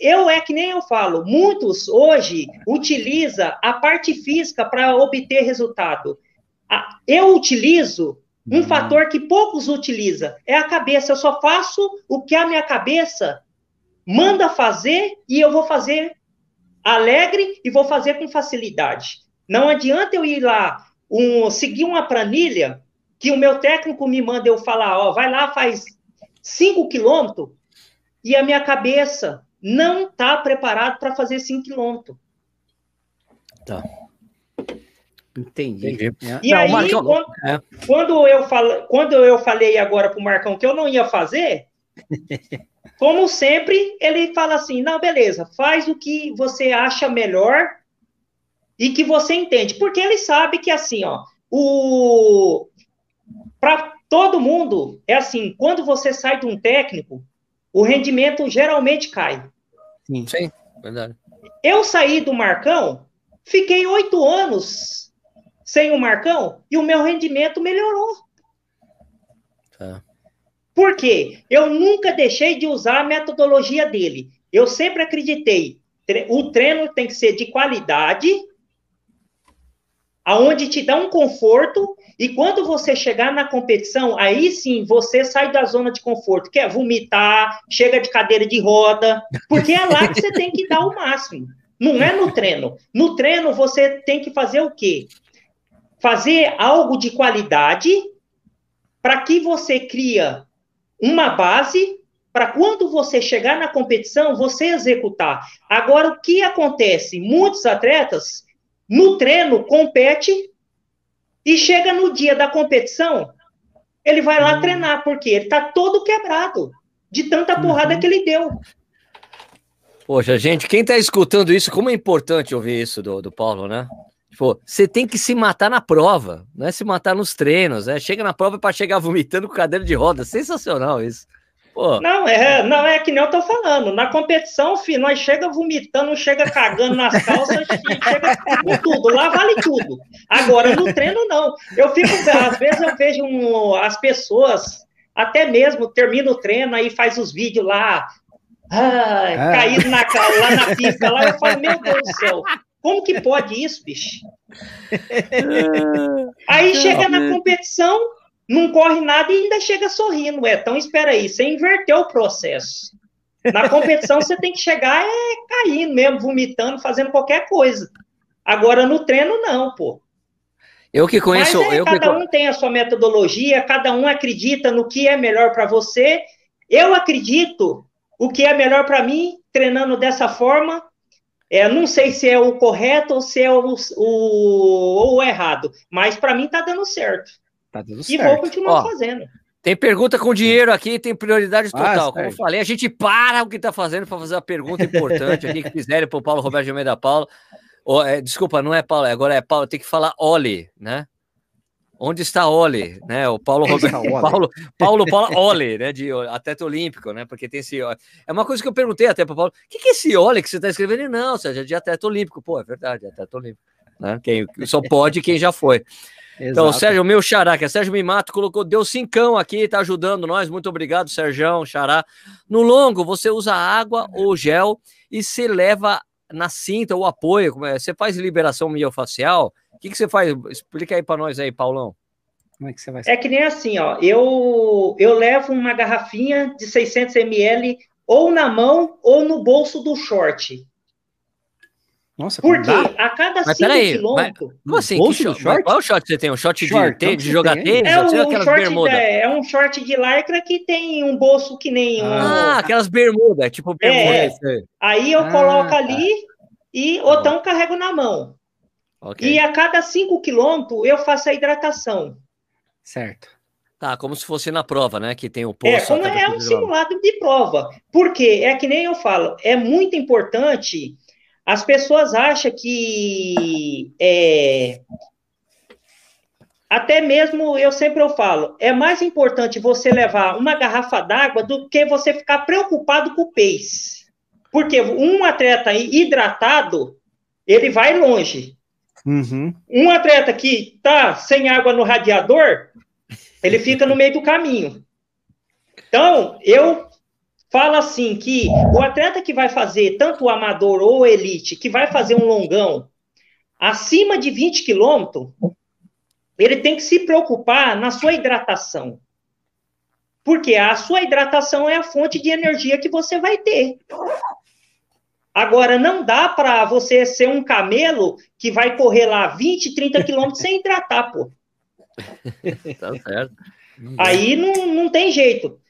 D: Eu é que nem eu falo, muitos hoje utilizam a parte física para obter resultado. Eu utilizo um fator que poucos utilizam, é a cabeça. Eu só faço o que a minha cabeça manda fazer e eu vou fazer alegre e vou fazer com facilidade. Não adianta eu ir lá, um, seguir uma planilha que o meu técnico me manda eu falar, ó, vai lá, faz 5 quilômetros, e a minha cabeça não está preparada para fazer 5 quilômetros.
B: Entendi.
A: Entendi.
B: É.
D: E
A: Não,
D: aí,
A: Marcão-
D: quando,
A: é.
D: quando eu falo, quando eu falei agora pro Marcão que eu não ia fazer, [laughs] como sempre, ele fala assim: não, beleza, faz o que você acha melhor e que você entende. Porque ele sabe que assim, ó, o para todo mundo é assim, quando você sai de um técnico, o rendimento geralmente cai.
B: Sim.
A: Sim, verdade.
D: Eu saí do Marcão, fiquei oito anos sem o Marcão e o meu rendimento melhorou.
A: Tá.
D: Por quê? Eu nunca deixei de usar a metodologia dele. Eu sempre acreditei. O treino tem que ser de qualidade, aonde te dá um conforto, e quando você chegar na competição, aí sim você sai da zona de conforto, que é vomitar, chega de cadeira de roda, porque é lá que você tem que dar o máximo. Não é no treino. No treino você tem que fazer o quê? Fazer algo de qualidade para que você cria uma base para quando você chegar na competição, você executar. Agora, o que acontece? Muitos atletas, no treino, compete e chega no dia da competição, ele vai lá treinar, porque ele está todo quebrado de tanta porrada que ele deu.
A: Poxa, gente, quem tá escutando isso, como é importante ouvir isso do, do Paulo, né? Tipo, você tem que se matar na prova, não é se matar nos treinos, né? Chega na prova para chegar vomitando com cadeira de roda. Sensacional isso. Pô,
D: Não, é, não é que nem eu tô falando. Na competição, filho, nós chega vomitando, chega cagando nas calças, [laughs] chega com tudo. Lá vale tudo. Agora, no treino, não. Eu fico, às vezes eu vejo um- as pessoas, até mesmo termina o treino, aí faz os vídeos lá,
B: Ah.
D: caído na, lá na pista, lá eu falo, meu Deus do céu, como que pode isso, bicho? [laughs] Aí chega na competição, não corre nada e ainda chega sorrindo. É, então espera aí, você inverteu o processo. Na competição você tem que chegar é, caindo mesmo, vomitando, fazendo qualquer coisa. Agora no treino não, pô.
A: eu que conheço,
D: Mas é,
A: eu que
D: cada
A: co-
D: um tem a sua metodologia, cada um acredita no que é melhor para você. Eu acredito o que é melhor para mim, treinando dessa forma. É, não sei se é o correto ou se é o, o, o errado, mas para mim tá dando certo.
B: Tá tudo
D: E vou
B: certo.
D: continuar
A: Ó,
D: fazendo.
A: tem pergunta com dinheiro aqui, tem prioridade
B: Ah,
A: total. Como eu
B: certo.
A: falei, a gente para o que tá fazendo para fazer uma pergunta importante aqui que fizerem pro Paulo Roberto de Almeida Paulo. Ó, é, desculpa, não é Paulo, agora é Paulo, tem que falar Oli, né? Onde está Oli, né? O Paulo Roberto, Paulo, Paulo, Paulo Oli, né? De atleta olímpico, né? Porque tem esse. É uma coisa que eu perguntei até para Paulo: o que, que é esse Oli que você está escrevendo? Ele, não, seja, de atleta olímpico. Pô, é verdade, é atleta olímpico. Né? Quem só pode quem já foi. Então, Sérgio, meu xará, que é Sérgio Mimato, colocou, deu cincão aqui, tá ajudando nós. Muito obrigado, Sérgio, xará. No longo, você usa água ou gel e se leva na cinta ou apoio. É? Você faz liberação miofacial? O que, que você faz? Explica aí para nós aí, Paulão.
D: Como é que você vai? É que nem assim, ó. Eu, eu levo uma garrafinha de 600 ml ou na mão ou no bolso do short. Nossa, Por quê? A cada 5 quilômetros.
A: Como assim? Que short? Short? Qual short você tem? Um short, short de, de jogar tênis?
D: É, um, um short é um short de lycra que tem um bolso que nem.
A: Um... Ah, aquelas bermudas, tipo bermuda.
D: É, aí eu ah, coloco tá. ali e o então carrego na mão. Okay. E a cada 5 quilômetros eu faço a hidratação.
A: Certo. Tá, como se fosse na prova, né? Que tem o
D: poço. É, como é um simulado de prova. Porque é que nem eu falo, é muito importante. As pessoas acham que é, até mesmo eu sempre eu falo, é mais importante você levar uma garrafa d'água do que você ficar preocupado com o pace. Porque um atleta hidratado, ele vai longe. Uhum. Um atleta que está sem água no radiador, ele fica no meio do caminho. Então, eu falo assim que o atleta que vai fazer tanto o amador ou o elite, que vai fazer um longão acima de 20 quilômetros, ele tem que se preocupar na sua hidratação. Porque a sua hidratação é a fonte de energia que você vai ter. Agora, não dá para você ser um camelo que vai correr lá 20, 30 quilômetros sem hidratar, pô. [laughs] tá certo. Aí não, não tem jeito.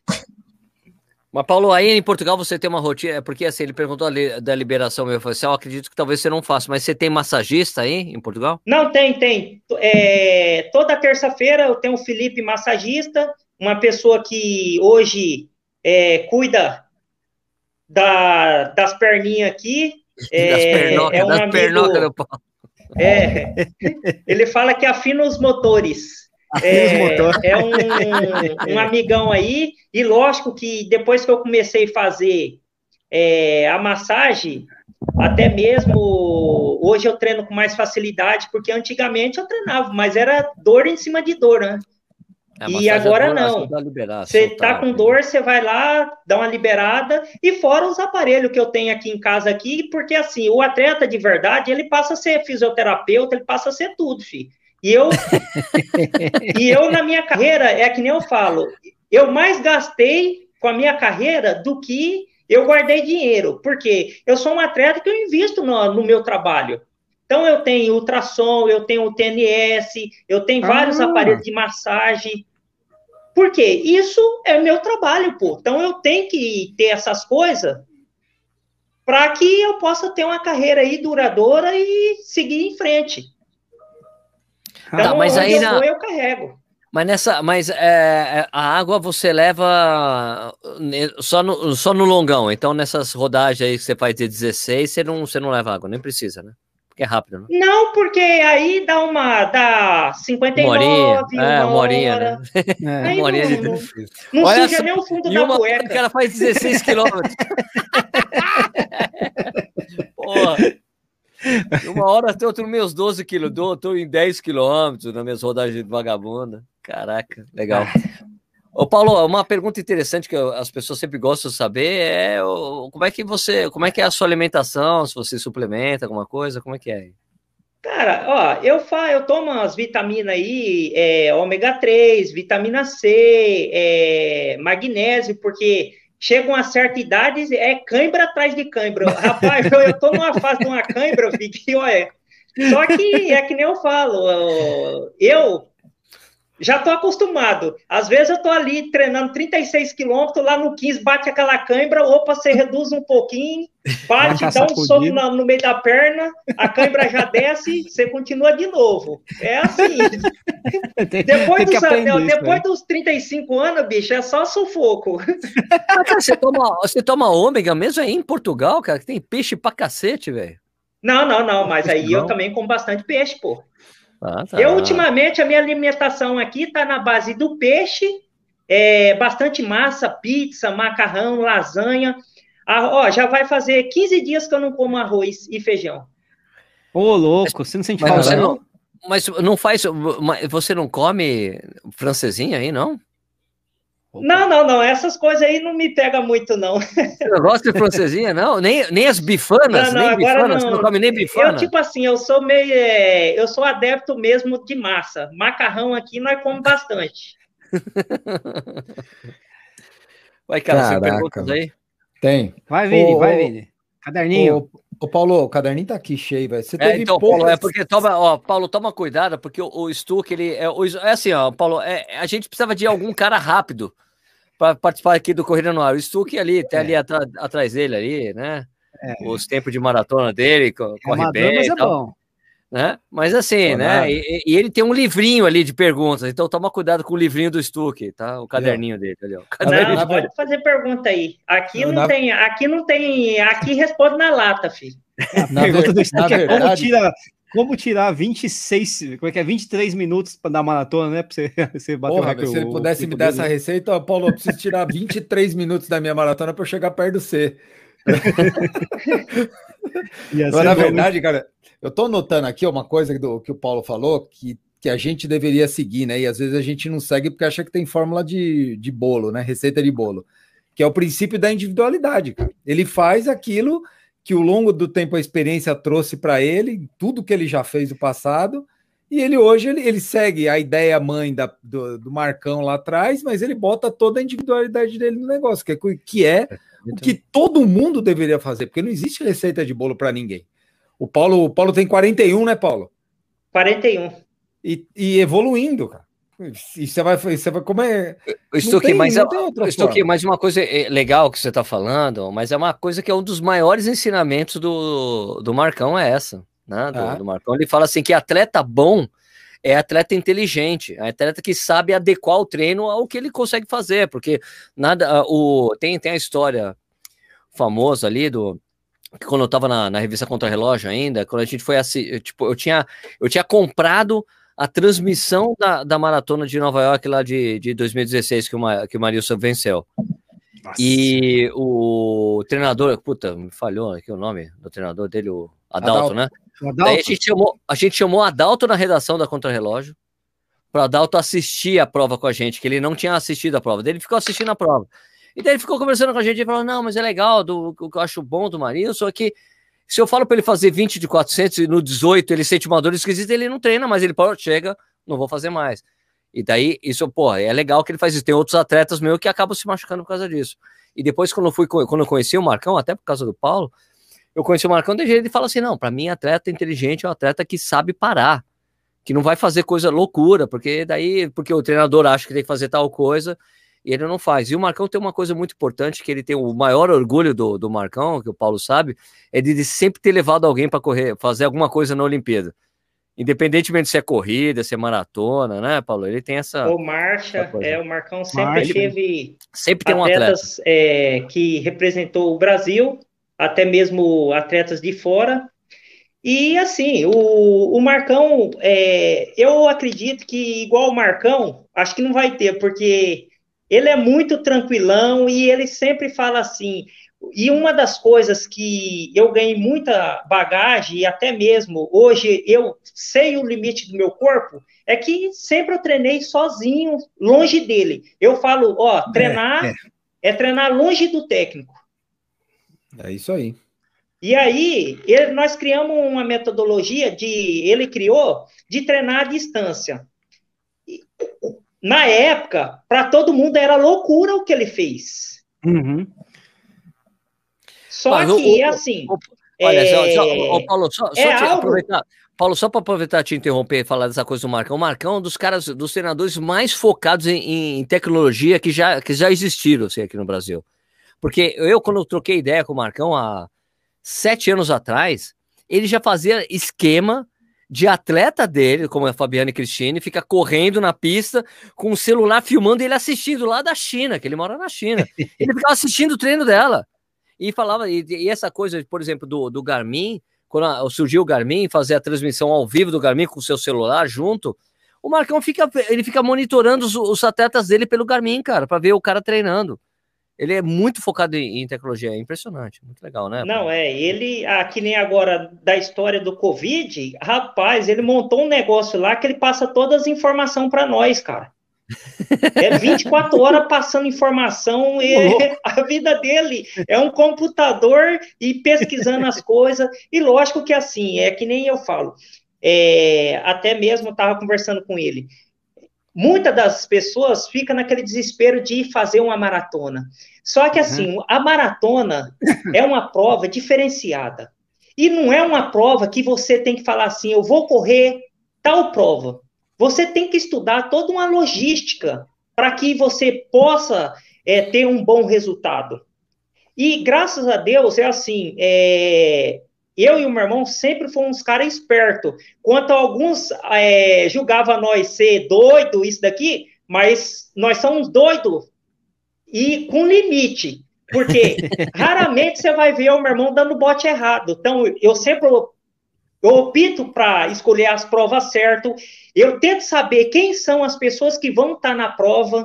A: Mas, Paulo, aí em Portugal você tem uma rotina, é porque assim, ele perguntou da liberação meu facial, acredito que talvez você não faça, mas você tem massagista aí em Portugal?
D: Não, tem, tem. É, toda terça-feira eu tenho o Felipe massagista, uma pessoa que hoje é, cuida da, das perninhas aqui. [laughs] É, das pernocas, é um das amigo, pernocas do Paulo. É, ele fala que afina os motores. É, é um, um, amigão aí, e lógico que depois que eu comecei a fazer é, a massagem, até mesmo hoje eu treino com mais facilidade, porque antigamente eu treinava, mas era dor em cima de dor, né? É, e agora não. Você tá com dor, você vai lá, dá uma liberada, e fora os aparelhos que eu tenho aqui em casa aqui, porque assim, o atleta de verdade, ele passa a ser fisioterapeuta, ele passa a ser tudo, filho. E eu, e eu na minha carreira, é que nem eu falo, eu mais gastei com a minha carreira do que eu guardei dinheiro, porque eu sou um atleta que eu invisto no, no meu trabalho. Então, eu tenho ultrassom, eu tenho o TNS, eu tenho vários ah. aparelhos de massagem. Por quê? Isso é meu trabalho, pô. Então, eu tenho que ter essas coisas para que eu possa ter uma carreira aí duradoura e seguir em frente.
A: Então, tá, mas aí eu, na... eu carrego. Mas nessa, mas é, é, a água você leva né, só no, só no longão. Então nessas rodagens aí que você faz de 16, você não, você não leva água, nem precisa, né? porque é rápido, né?
D: Não, porque aí dá uma. dá 59,
A: morinha, é, uma morinha, hora. né? É, [laughs] uma
D: horinha não, de... não, Olha suja só, nem o fundo da uma
A: poeta. que ela faz 16 quilômetros. [laughs] Porra. Uma hora eu tô nos meus 12 quilômetros, tô em 10 quilômetros nas minhas rodagens de vagabunda. Caraca, legal. Ô Paulo, uma pergunta interessante que as pessoas sempre gostam de saber é como é que você, como é que é a sua alimentação, se você suplementa alguma coisa, como é que é?
D: Cara, ó, eu fa, eu tomo as vitaminas aí, é, ômega 3, vitamina C, é, magnésio, porque chega uma certa idade, é cãibra atrás de cãibra. Rapaz, eu, eu tô numa fase de uma cãibra, que, olha, só que é que nem eu falo, eu já tô acostumado. Às vezes eu tô ali treinando 36 quilômetros, lá no 15 bate aquela cãibra, opa, você reduz um pouquinho, [laughs] bate, dá um soco no, no, meio da perna, a cãibra já desce, você continua de novo. É assim. tem, depois, tem dos, depois isso, dos 35 anos, bicho, é só sufoco. [laughs]
A: cara, você, toma, você toma ômega mesmo aí em Portugal, cara, que tem peixe pra cacete, velho.
D: Não, não, não, mas aí não. eu também como bastante peixe, pô. Ah, tá. Eu, ultimamente, a minha alimentação aqui está na base do peixe, é, bastante massa, pizza, macarrão, lasanha. Ah, ó, já vai fazer 15 dias que eu não como arroz e feijão.
B: Ô, louco, você não sente falta,
A: não? Mas não faz. Você não come francesinha aí, não?
D: Não, não, não. Essas coisas aí não me pega muito, não. [laughs]
A: Você não gosta de francesinha, não? Nem, nem as bifanas? Não, não, nem bifanas? Não, você não come nem bifana?
D: Eu, tipo assim, eu sou meio. É, eu sou adepto mesmo de massa. Macarrão aqui nós comemos bastante. [laughs]
A: Vai, cara, Caraca. você perguntas aí?
C: Tem.
B: Vai, Vini, vai, Vini. Caderninho.
C: Ô, Paulo, o caderninho tá aqui cheio, velho.
A: Você é, teve então, poucas... Paulo, é porque toma, ó, Paulo, toma cuidado, porque o, o Stuck, ele é, o, é assim, ó, Paulo, é, a gente precisava de algum cara rápido para participar aqui do Corrida no Ar. O Stuck ali, tá ali atrás dele ali, né? É. Os tempos de maratona dele, corre é amador, bem. Mas é bom né? Mas assim, né? E, e, ele tem um livrinho ali de perguntas, então toma cuidado com o livrinho do Stuck, tá? O caderninho é. dele ali, ó.
D: Caderninho não, pode fazer pergunta aí. Aqui não, não na... tem, aqui não tem, aqui responde na lata, filho.
B: Na [laughs] pergunta do Stuck é como tirar, como tirar 26, como é que é, 23 minutos para dar maratona, né? Para você, [laughs]
C: você bater Porra, o recorde. Se ele pudesse me dar essa receita, Paulo, eu preciso tirar 23 minutos da minha maratona para eu chegar perto do C. [laughs] Mas, na verdade, cara, eu estou notando aqui uma coisa do que o Paulo falou, que, que a gente deveria seguir, né? E às vezes a gente não segue porque acha que tem fórmula de, de bolo, né? Receita de bolo, que é o princípio da individualidade. Cara. Ele faz aquilo que ao longo do tempo a experiência trouxe para ele, tudo que ele já fez no passado, e ele hoje ele, ele segue a ideia mãe da, do, do Marcão lá atrás, mas ele bota toda a individualidade dele no negócio, que é, que é o que todo mundo deveria fazer, porque não existe receita de bolo para ninguém. O Paulo, o Paulo tem 41, né, Paulo?
D: 41.
C: E, e evoluindo, cara. Você vai, você vai como é.
A: Estou aqui, mas, estou aqui, mas uma coisa é, legal que você está falando, mas é uma coisa que é um dos maiores ensinamentos do, do Marcão, é essa. Né? Do, ah. do Marcão. Ele fala assim que atleta bom é atleta inteligente, é atleta que sabe adequar o treino ao que ele consegue fazer, porque nada. O, tem, tem a história famosa ali do quando eu estava na, na, revista Contra Relógio ainda, quando a gente foi assim, tipo, eu tinha, eu tinha comprado a transmissão da, da maratona de Nova York lá de, de 2016 que o, que o Marilson venceu. Nossa. E o treinador, puta, me falhou aqui o nome do treinador dele, o Adalto, Adalto. né? Adalto. Daí a gente chamou, a gente chamou Adalto na redação da Contra Relógio para Adalto assistir a prova com a gente, que ele não tinha assistido a prova. Daí ele ficou assistindo a prova. E daí ele ficou conversando com a gente e falou: não, mas é legal, do, o que eu acho bom do Marinho, só que se eu falo para ele fazer 20 de 400 e no 18 ele sente uma dor esquisita, ele não treina, mas ele pô, chega, não vou fazer mais. E daí, isso, pô, é legal que ele faz isso. Tem outros atletas meus que acabam se machucando por causa disso. E depois, quando eu fui, quando eu conheci o Marcão, até por causa do Paulo, eu conheci o Marcão de jeito ele fala assim: não, para mim, atleta inteligente é um atleta que sabe parar, que não vai fazer coisa loucura, porque daí, porque o treinador acha que tem que fazer tal coisa e ele não faz. E o Marcão tem uma coisa muito importante que ele tem o maior orgulho do, do Marcão, que o Paulo sabe, é de sempre ter levado alguém para correr, fazer alguma coisa na Olimpíada. Independentemente se é corrida, se é maratona, né, Paulo? Ele tem essa.
D: Ou marcha, é, o Marcão sempre marcha, teve
A: sempre tem um atletas
D: é, que representou o Brasil, até mesmo atletas de fora. E assim, o, o Marcão, é, eu acredito que igual o Marcão, acho que não vai ter, porque ele é muito tranquilão e ele sempre fala assim. E uma das coisas que eu ganhei muita bagagem, e até mesmo hoje eu sei o limite do meu corpo, é que sempre eu treinei sozinho, longe dele. Eu falo, ó, treinar é, é. é treinar longe do técnico.
C: É isso aí.
D: E aí, ele, nós criamos uma metodologia de, ele criou, de treinar à distância na época, para todo mundo era loucura o que ele fez.
B: Uhum.
D: Só Mas, que, o, assim. O,
A: olha, é... só, só, Paulo, só, é só algo... aproveitar. Paulo, só para aproveitar te interromper e falar dessa coisa do Marcão. O Marcão é um dos caras, dos treinadores mais focados em, em tecnologia que já, que já existiram assim, aqui no Brasil. Porque eu, quando eu troquei ideia com o Marcão há sete anos atrás, ele já fazia esquema de atleta dele, como a Fabiane Cristine, fica correndo na pista com o celular filmando ele assistindo lá da China, que ele mora na China. [laughs] Ele ficava assistindo o treino dela. E falava, e, e essa coisa, por exemplo, do, do Garmin, quando surgiu o Garmin, fazer a transmissão ao vivo do Garmin com o seu celular junto, o Marcão fica, ele fica monitorando os, os atletas dele pelo Garmin, cara, para ver o cara treinando. Ele é muito focado em, em, tecnologia, é impressionante, muito legal, né?
D: Não, é, ele, aqui nem agora da história do Covid, rapaz, ele montou um negócio lá que ele passa todas as informações para nós, cara. [laughs] É 24 horas passando informação, e [laughs] a vida dele é um computador e pesquisando as coisas. E lógico que assim, é que nem eu falo. É, até mesmo estava conversando com ele. Muitas das pessoas ficam naquele desespero de fazer uma maratona. Só que assim, uhum. a maratona [laughs] é uma prova diferenciada. E não é uma prova que você tem que falar assim, eu vou correr tal prova. Você tem que estudar toda uma logística para que você possa é, ter um bom resultado. E graças a Deus, é assim, é, eu e o meu irmão sempre fomos caras espertos. Quanto alguns é, julgavam nós ser doido, isso daqui, mas nós somos doidos e com limite. Porque [laughs] raramente você vai ver o meu irmão dando bote errado. Então, eu sempre eu opto para escolher as provas certas. Eu tento saber quem são as pessoas que vão estar tá na prova.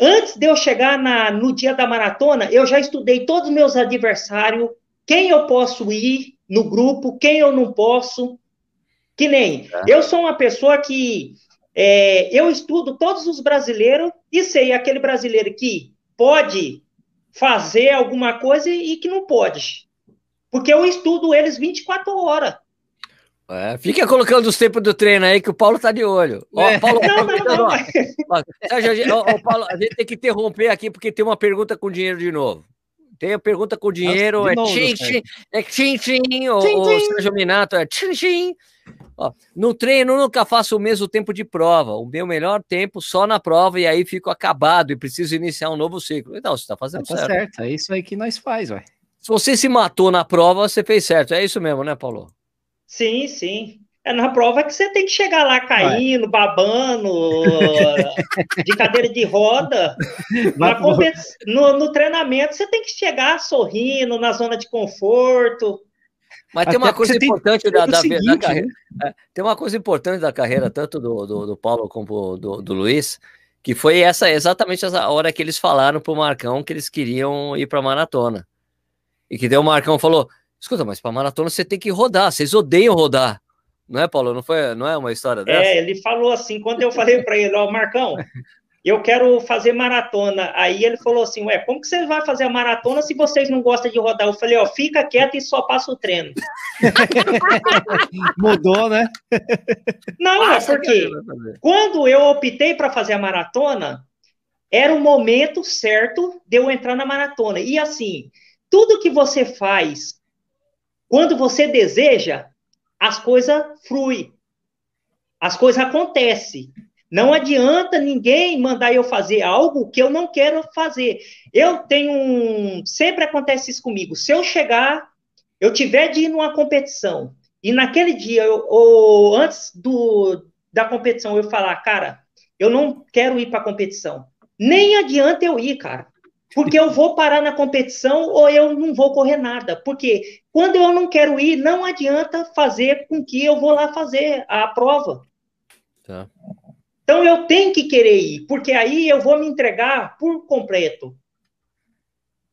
D: Antes de eu chegar na, no dia da maratona, eu já estudei todos os meus adversários, quem eu posso ir no grupo, quem eu não posso. Que nem, é. eu sou uma pessoa que é, eu estudo todos os brasileiros e sei aquele brasileiro que pode fazer alguma coisa e que não pode porque eu estudo eles 24 horas.
A: É, fica colocando os tempos do treino aí que o Paulo tá de olho. Ó, é. Paulo, não, não, não. Ó, Paulo, a gente tem que interromper aqui porque tem uma pergunta com dinheiro de novo. Tem a pergunta com dinheiro, é tchim, tchim, é tchim, tchim, o, o Sérgio Minato é tchim, tchim. Ó, no treino nunca faço o mesmo tempo de prova, o meu melhor tempo só na prova e aí fico acabado e preciso iniciar um novo ciclo. Então, você está fazendo tá certo. certo.
B: É isso aí que nós faz, ué.
A: Se você se matou na prova, você fez certo. É isso mesmo, né, Paulo?
D: Sim, sim. É na prova que você tem que chegar lá caindo, babando, [laughs] de cadeira de roda. No, no, treinamento, você tem que chegar sorrindo, na zona de conforto.
A: Mas tem uma coisa importante da, da, seguinte, da, carreira. Né? É, tem uma coisa importante da carreira, tanto do, do, do Paulo como do, do Luiz, que foi essa exatamente essa hora que eles falaram para o Marcão que eles queriam ir para a maratona. E que deu o Marcão falou: escuta, mas para maratona você tem que rodar, vocês odeiam rodar. Não é, Paulo? Não, foi, não é uma história é, dessa?
D: É, ele falou assim, quando eu falei para ele, ó, Marcão, eu quero fazer maratona. Aí ele falou assim, ué, como que você vai fazer a maratona se vocês não gostam de rodar? Eu falei, ó, fica quieto e só passa o treino. [laughs]
B: Mudou, né?
D: Não, é porque quando eu optei para fazer a maratona, era o momento certo de eu entrar na maratona. E assim, tudo que você faz, quando você deseja, as coisas fluem. As coisas acontecem. Não adianta ninguém mandar eu fazer algo que eu não quero fazer. Eu tenho um. Sempre acontece isso comigo. Se eu chegar, eu tiver de ir numa competição, e naquele dia, eu, ou antes do, da competição, eu falar, cara, eu não quero ir para a competição. Nem adianta eu ir, cara. Porque eu vou parar na competição ou eu não vou correr nada. Porque quando eu não quero ir, não adianta fazer com que eu vou lá fazer a prova. Tá. Então eu tenho que querer ir, porque aí eu vou me entregar por completo.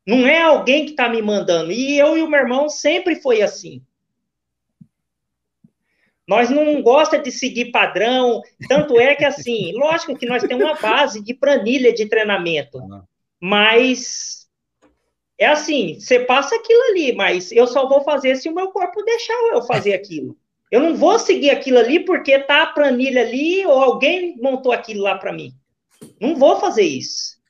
D: Não é alguém que está me mandando. E eu e o meu irmão sempre foi assim. Nós não gosta de seguir padrão, tanto é que assim, lógico que nós temos uma base de planilha de treinamento. Mas é assim, você passa aquilo ali, mas eu só vou fazer se o meu corpo deixar eu fazer aquilo. Eu não vou seguir aquilo ali porque tá a planilha ali ou alguém montou aquilo lá para mim. Não vou fazer isso.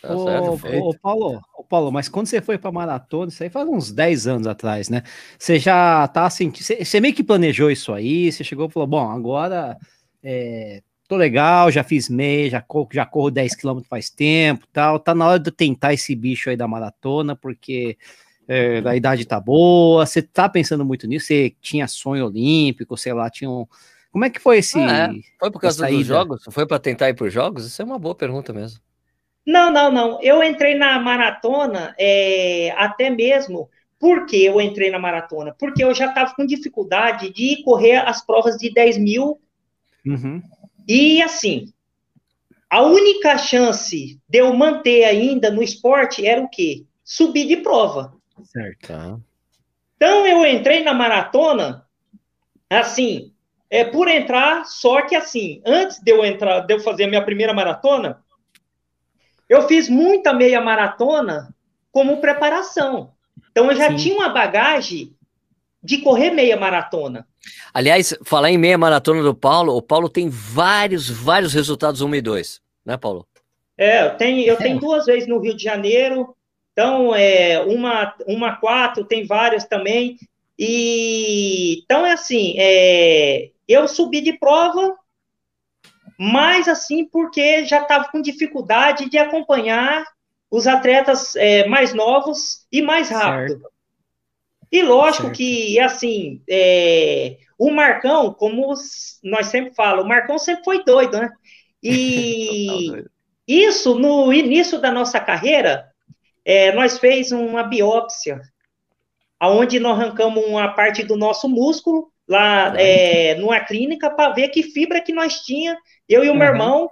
B: Tá ô, ô, Paulo, ô, Paulo, mas quando você foi para maratona, isso aí faz uns 10 anos atrás, né? Você já tá assim, você, você meio que planejou isso aí, você chegou e falou, bom, agora é, tô legal, já fiz meia, já corro, já corro 10 km faz tempo, tal, tá na hora de tentar esse bicho aí da maratona, porque é, a idade tá boa, você tá pensando muito nisso, você tinha sonho olímpico, sei lá, tinha um... Como é que foi esse... Ah, é.
A: Foi por causa dos jogos? Foi para tentar ir para os jogos? Isso é uma boa pergunta mesmo.
D: Não, não, não. Eu entrei na maratona é, até mesmo Por que eu entrei na maratona? Porque eu já estava com dificuldade de correr as provas de 10 mil. Uhum. E assim, a única chance de eu manter ainda no esporte era o quê? Subir de prova.
B: Certo. Tá.
D: Então eu entrei na maratona, assim, é por entrar, só que assim, antes de eu entrar, de eu fazer a minha primeira maratona, eu fiz muita meia maratona como preparação. Então eu já Sim. tinha uma bagagem de correr meia maratona.
A: Aliás, falar em meia maratona do Paulo, o Paulo tem vários, vários resultados 1 e 2, né, Paulo?
D: É, eu tenho, eu tenho duas vezes no Rio de Janeiro, então é uma, uma quatro, tem várias também. E então é assim, é, eu subi de prova, mas assim porque já estava com dificuldade de acompanhar os atletas é, mais novos e mais rápido. Certo. E lógico certo. que assim, é, o Marcão, como nós sempre falamos, o Marcão sempre foi doido, né? E [laughs] isso no início da nossa carreira, é, nós fez uma biópsia aonde nós arrancamos uma parte do nosso músculo lá é, numa clínica para ver que fibra que nós tinha, eu e o uhum. meu irmão,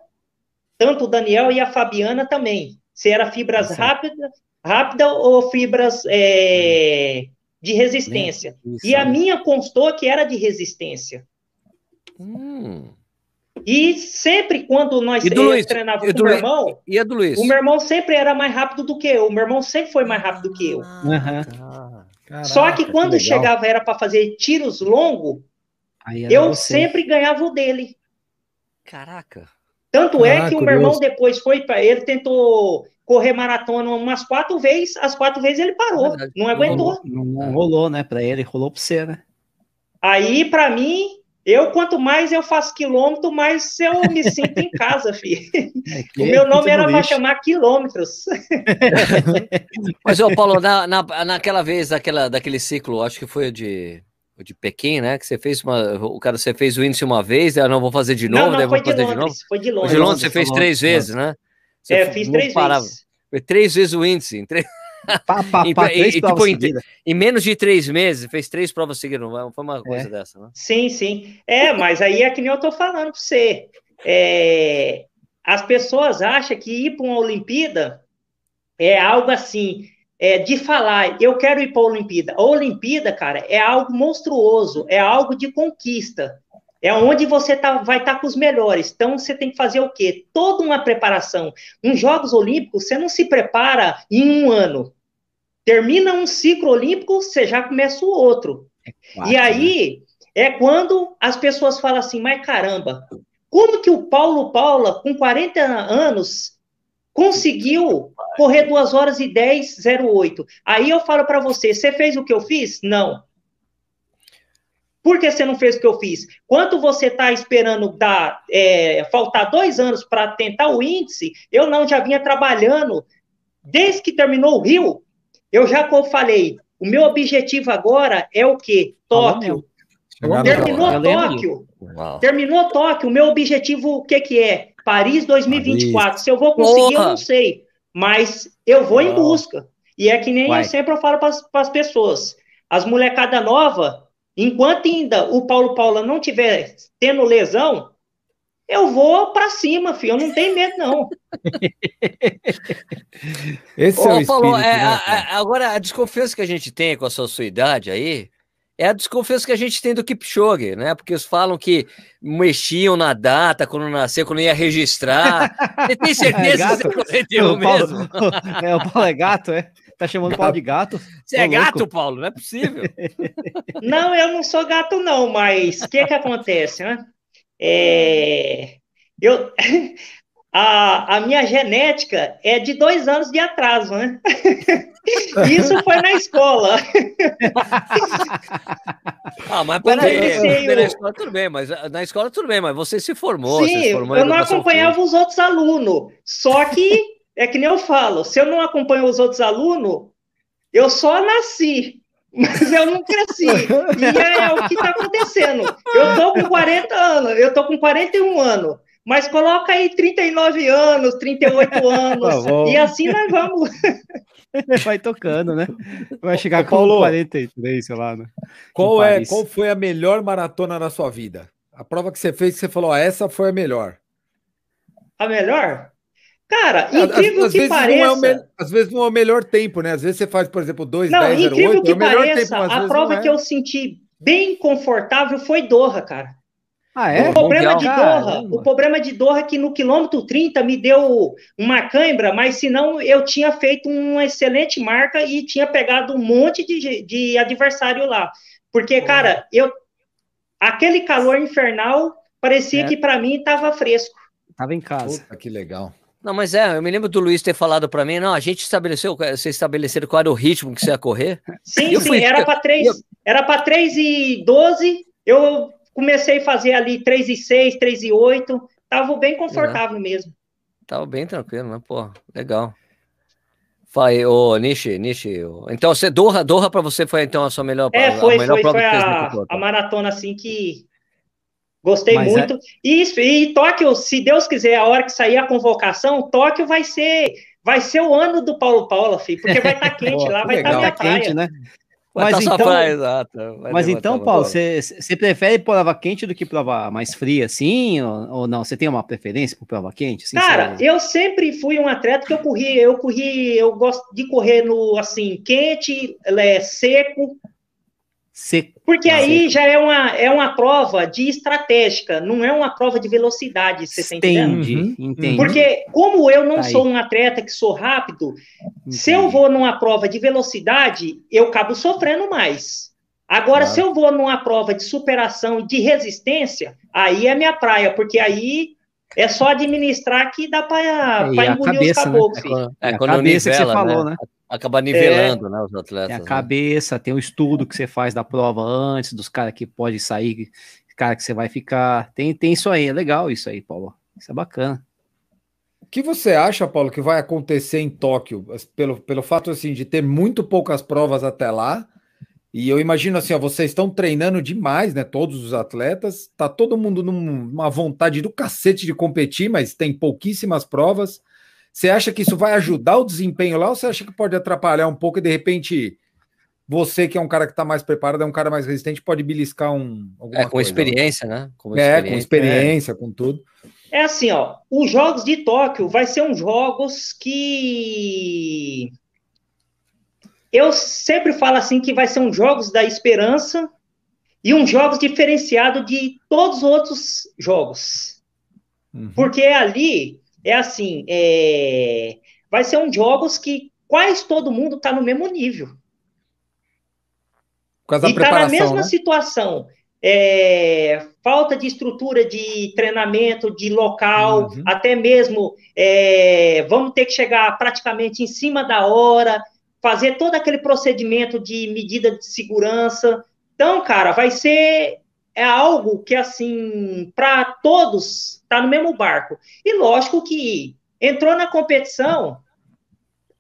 D: tanto o Daniel e a Fabiana também. Se era fibras rápidas rápida ou fibras é, de resistência. e a minha constou que era de resistência. Hum. E sempre quando nós treinávamos com o meu irmão,
A: e a do Luiz?
D: o meu irmão sempre era mais rápido do que eu. O meu irmão sempre foi mais rápido do que eu. Uhum. Caraca, Só que quando que chegava era para fazer tiros longos, eu você. sempre ganhava o dele.
A: Caraca.
D: Tanto Caraca, é que o meu irmão depois foi para ele, tentou correr maratona umas quatro vezes, as quatro vezes ele parou, Verdade. não aguentou.
B: Não, não, rolou, né, para ele, rolou para você, né?
D: Aí, para mim, eu, quanto mais eu faço quilômetro, mais eu me sinto em casa, [laughs] filho. É, o meu nome era para chamar quilômetros. [laughs]
A: Mas, ô, Paulo, na, na, naquela vez, daquela, daquele ciclo, acho que foi o de, de Pequim, né? Que você fez uma. O cara, você fez o índice uma vez, eu não vou fazer de novo, não, não, foi de, Londres, de novo.
D: Foi de Londres.
A: De Londres você fez três vezes, né? Você
D: é, fiz três parava. vezes.
A: Foi três vezes o índice. Em três... Pá, pá, [laughs] pá, e, e, tipo, em, em, menos de três meses, fez três provas seguidas, foi uma coisa é. dessa, né?
D: Sim, sim. É, mas aí é que nem eu tô falando para você. É, as pessoas acham que ir para uma Olimpíada é algo assim, é, de falar, eu quero ir para a Olimpíada. A Olimpíada, cara, é algo monstruoso, é algo de conquista. É onde você tá, vai estar tá com os melhores. Então, você tem que fazer o quê? Toda uma preparação. Nos Jogos Olímpicos, você não se prepara em um ano. Termina um ciclo olímpico, você já começa o outro. É e aí, né? é quando as pessoas falam assim, mas caramba, como que o Paulo Paula, com 40 anos, conseguiu correr 2 horas e 10, 08? Aí eu falo para você, você fez o que eu fiz? Não. Por que você não fez o que eu fiz? Quanto você está esperando dar, é, faltar dois anos para tentar o índice, eu não já vinha trabalhando. Desde que terminou o Rio, eu já falei, o meu objetivo agora é o quê? Tóquio. Terminou Tóquio. Terminou Tóquio. O meu objetivo, o que, que é? Paris 2024. Paris. Se eu vou conseguir, Porra. eu não sei. Mas eu vou em busca. E é que nem Vai. eu sempre falo para as pessoas. As molecada nova, Enquanto ainda o Paulo Paula não tiver tendo lesão, eu vou para cima, filho. Eu não tenho medo, não. [laughs]
A: Esse Ô, é o Paulo, espírito, é, né, a, agora, a desconfiança que a gente tem com a sua, sua idade aí é a desconfiança que a gente tem do Kipchoge, né? Porque eles falam que mexiam na data quando nasceu, quando ia registrar. Você tem [laughs] certeza é, que você
B: cometeu mesmo? [laughs] é, o Paulo é gato, é? Tá chamando o Paulo de gato?
A: Você é gato, Paulo? Não é possível. [laughs]
D: Não, eu não sou gato, não, mas o que que acontece, né? É, eu, [laughs] a, a minha genética é de dois anos de atraso, né? [laughs] Isso foi na escola.
A: ah, mas peraí, na escola tudo bem, mas na escola tudo bem, mas você se formou.
D: Sim,
A: se formou
D: eu não acompanhava os outros alunos, só que é que nem eu falo, se eu não acompanho os outros alunos, eu só nasci, [laughs] mas eu não cresci. E é, é o que está acontecendo. Eu estou com 40 anos, eu estou com 41 anos, mas coloca aí 39 anos, 38 [laughs] anos, tá e assim nós vamos. [laughs]
B: Vai tocando, né? Vai chegar Ô, com Paulo, 43, sei lá, né?
C: Qual, é, qual foi a melhor maratona na sua vida? A prova que você fez que você falou, essa foi a melhor.
D: A melhor? Cara, incrível às, que pareça.
C: É me... Às vezes não é o melhor tempo, né? Às vezes você faz, por exemplo, 2,
D: não, 10, incrível 08, que é o melhor pareça, tempo, a prova é. que eu senti bem confortável foi Doha, cara. Ah, é? O problema de Doha, o problema de Doha é que no quilômetro 30 me deu uma cãibra, mas senão eu tinha feito uma excelente marca e tinha pegado um monte de, de adversário lá. Porque, cara, eu aquele calor infernal parecia é. que para mim estava fresco.
B: Tava em casa.
C: Puta, que legal.
A: Não, mas é, eu me lembro do Luiz ter falado para mim, não, a gente estabeleceu, vocês estabeleceram qual era o ritmo que você ia correr?
D: Sim, eu sim, fui... era para 3, eu... era para 3 e 12, eu comecei a fazer ali 3 e 6, 3 e 8, tava bem confortável é. mesmo.
A: Tava bem tranquilo, né? Pô, legal. Aí, ô, Nishi, Nishi. Então, você, Doha, Doha para você foi então a sua melhor
D: É, foi, a melhor foi, foi a, a maratona assim que Gostei Mas é muito. É... E, e Tóquio, se Deus quiser, a hora que sair a convocação, Tóquio vai ser vai ser o ano do Paulo Paula, filho, porque vai [laughs] estar tá quente lá, vai estar tá minha tá praia. Quente, né?
B: Vai mas tá então, praia, exato. mas então, Paulo, você, prefere prova quente do que prova mais fria, assim, ou, ou não? Você tem uma preferência por prova quente? Assim,
D: Cara, eu sempre fui um atleta que eu corri, eu corri, eu gosto de correr no assim quente, é, seco, Seco. Porque aí seco. já é uma, é uma prova de estratégica, não é uma prova de velocidade, você está entendendo? Entendi, Porque como eu não tá sou um atleta que sou rápido, entendi. se eu vou numa prova de velocidade, eu acabo sofrendo mais. Agora, claro. se eu vou numa prova de superação e de resistência, aí é minha praia, porque aí é só administrar que dá para engolir
B: cabeça, os caboclos. Né? É, é, quando a cabeça nivela, que você falou, né? né?
A: Acaba nivelando, é, né, os atletas.
B: Tem a né? cabeça, tem o estudo que você faz da prova antes, dos caras que pode sair, cara que você vai ficar. Tem, tem isso aí, é legal isso aí, Paulo. Isso é bacana.
C: O que você acha, Paulo, que vai acontecer em Tóquio, pelo, pelo fato assim, de ter muito poucas provas até lá? E eu imagino assim, ó, vocês estão treinando demais, né? Todos os atletas, tá todo mundo numa vontade do cacete de competir, mas tem pouquíssimas provas. Você acha que isso vai ajudar o desempenho lá ou você acha que pode atrapalhar um pouco e de repente você, que é um cara que está mais preparado, é um cara mais resistente, pode beliscar um.
A: É, com coisa, experiência, né?
C: Com é, com experiência, é. com tudo.
D: É assim, ó. Os Jogos de Tóquio vai ser uns jogos que. Eu sempre falo assim que vai ser uns jogos da esperança e uns jogos diferenciados de todos os outros jogos. Uhum. Porque ali é assim, é, vai ser um jogos que quase todo mundo está no mesmo nível. e está na mesma né? situação. É, falta de estrutura de treinamento, de local, uhum. até mesmo é, vamos ter que chegar praticamente em cima da hora, fazer todo aquele procedimento de medida de segurança. Então, cara, vai ser é algo que, assim, para todos, está no mesmo barco. E lógico que entrou na competição,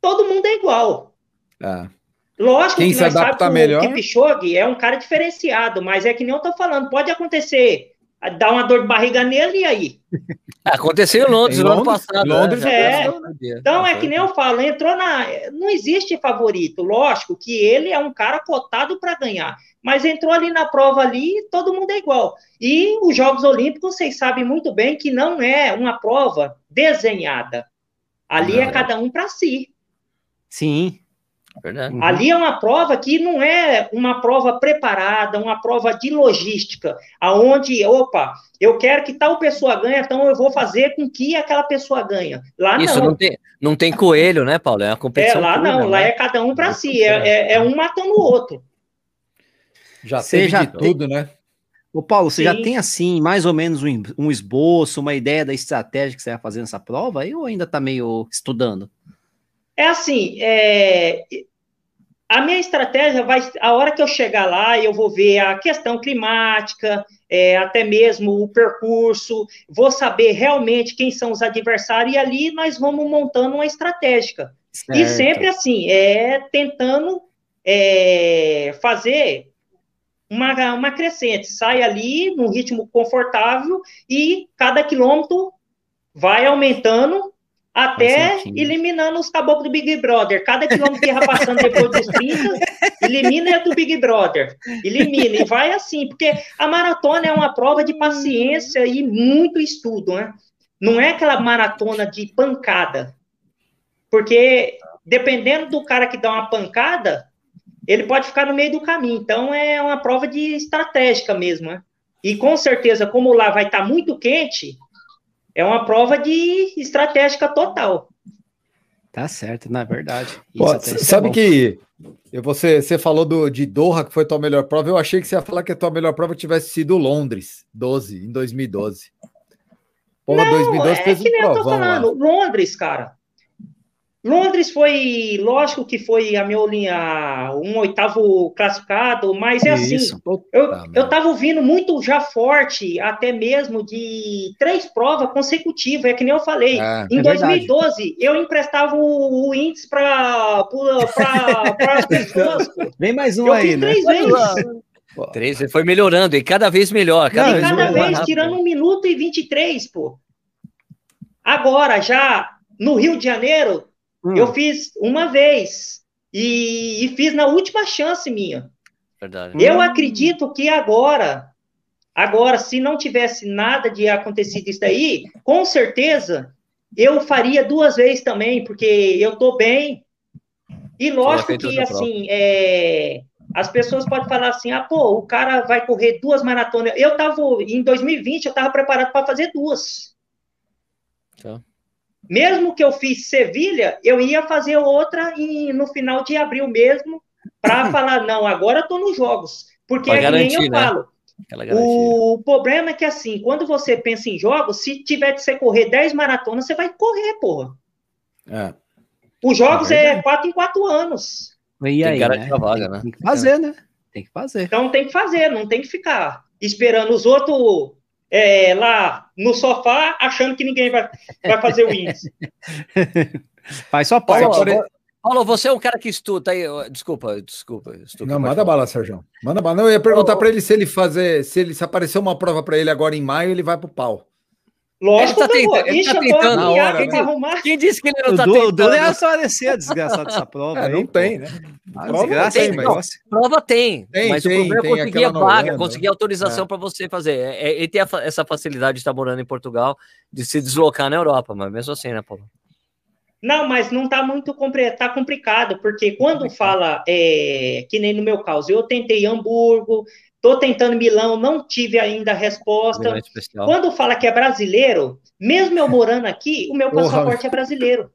D: todo mundo é igual. É. Lógico
C: Quem que nós sabemos melhor?
D: que o Kipchoge é um cara diferenciado, mas é que nem eu estou falando, pode acontecer dar uma dor de barriga nele e aí? [laughs]
A: Aconteceu em Londres, no ano passado.
D: Né? Londres, é. Então é que nem eu falo, entrou na. Não existe favorito. Lógico que ele é um cara cotado para ganhar, mas entrou ali na prova ali, todo mundo é igual. E os Jogos Olímpicos, vocês sabem muito bem que não é uma prova desenhada. Ali é cada um para si.
B: Sim.
D: Verdade. Uhum. Ali é uma prova que não é uma prova preparada, uma prova de logística, aonde, opa, eu quero que tal pessoa ganhe, então eu vou fazer com que aquela pessoa ganhe. Lá
A: Isso
D: não.
A: não tem, não tem coelho, né, Paulo? É uma competição.
D: É, lá pura, não, lá né? é cada um para si, é, é, é, um matando o outro.
C: Já de tudo, né?
B: Ô, Paulo, você Sim. já tem assim, mais ou menos um, um esboço, uma ideia da estratégia que você vai fazer nessa prova aí, ou ainda está meio estudando?
D: É assim, é, a minha estratégia vai, a hora que eu chegar lá, eu vou ver a questão climática, é, até mesmo o percurso, vou saber realmente quem são os adversários, e ali nós vamos montando uma estratégia. Certo. E sempre assim, é tentando é, fazer uma, uma crescente, sai ali num ritmo confortável e cada quilômetro vai aumentando até eliminando os caboclos do Big Brother. Cada quilômetro que vai passando depois dos 30, elimina do Big Brother. Elimina. E vai assim, porque a maratona é uma prova de paciência e muito estudo, né? Não é aquela maratona de pancada. Porque dependendo do cara que dá uma pancada, ele pode ficar no meio do caminho. Então é uma prova de estratégica mesmo, né? E com certeza, como lá vai estar tá muito quente, é uma prova de estratégica total.
B: Tá certo, na verdade.
C: Pô, sabe é que você, você falou do, de Doha, que foi a tua melhor prova. Eu achei que você ia falar que a tua melhor prova tivesse sido Londres, 12, em 2012.
D: Porra, Não, 2012 é fez que um nem provão, eu tô falando. Lá. Londres, cara. Londres foi, lógico que foi a meu linha, um oitavo classificado, mas é assim, Isso. assim, eu, eu tava ouvindo muito já forte, até mesmo de três provas consecutivas, é que nem eu falei. É, em é 2012, verdade. eu emprestava o, o índice para as pessoas. [laughs]
B: Vem mais um eu aí, né? Três vezes.
A: Três, foi melhorando, e cada vez melhor.
D: Cada, Não, cada vez, tirando um minuto e 23, pô. Agora, já no Rio de Janeiro, Hum. Eu fiz uma vez e, e, fiz na última chance minha. Verdade. Eu hum. acredito que agora, agora, se não tivesse nada de acontecido isso daí, com certeza eu faria duas vezes também, porque eu tô bem. E lógico que, assim, é, as pessoas podem falar assim, ah, pô, o cara vai correr duas maratonas. Eu tava, em 2020, eu tava preparado para fazer duas. Tá. Mesmo que eu fiz Sevilha, eu ia fazer outra em, no final de abril mesmo, para [laughs] falar, não, agora estou nos jogos. Porque pra é garantir, que nem eu né? falo. O problema é que, assim, quando você pensa em jogos, se tiver de você correr 10 maratonas, você vai correr, porra. É. Os jogos é, é 4 em 4 anos.
B: E aí, tem, né? vaga, né? tem que fazer, né? Tem que fazer.
D: Então tem que fazer, não tem que ficar esperando os outros é, lá no sofá achando que ninguém vai, vai fazer o índice. [laughs]
B: Faz sua parte.
A: Paulo, Paulo, você é um cara que estuda aí. Desculpa, desculpa.
C: Não, manda falar. bala, Sérgio. Manda bala. Não, eu ia perguntar para ele se ele fazer, se ele se aparecer uma prova para ele agora em maio, ele vai pro pau.
A: Lógico ele tá ele tá tentando na hora, quem, né? quem, disse que ele não tá tentando? O
B: é só descer desgraçado dessa [laughs] prova é,
C: aí, Não tem, né?
A: Ah, prova desgraça, tem, mas... não, prova tem, tem mas tem, o problema é conseguir a vaga, conseguir autorização é. para você fazer. É, é, ele tem a, essa facilidade de estar morando em Portugal, de se deslocar na Europa, mas mesmo assim, né, Paulo?
D: Não, mas não está muito tá complicado, porque quando fala, é, que nem no meu caso, eu tentei Hamburgo, Estou tentando Milão, não tive ainda a resposta. Quando fala que é brasileiro, mesmo eu morando aqui, o meu passaporte é brasileiro.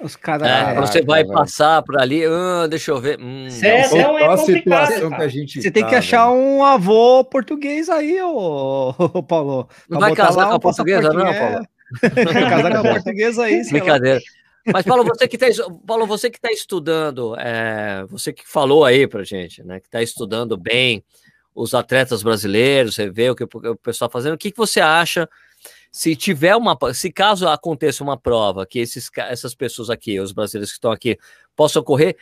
A: Os caras. É, você vai velho. passar por ali, uh, deixa eu ver. Hum,
D: é, não é complicado.
B: Que a gente você tá, tem que achar velho. um avô português aí, ô, ô Paulo.
A: Não [laughs] vai casar com a portuguesa, não, Paulo?
B: casar com a portuguesa aí,
A: Brincadeira. Mas, Paulo, você que está Paulo, você que tá estudando, é, você que falou aí pra gente, né? Que está estudando bem os atletas brasileiros, você vê o que o pessoal fazendo. O que, que você acha se tiver uma, se caso aconteça uma prova que esses, essas pessoas aqui, os brasileiros que estão aqui, possam correr,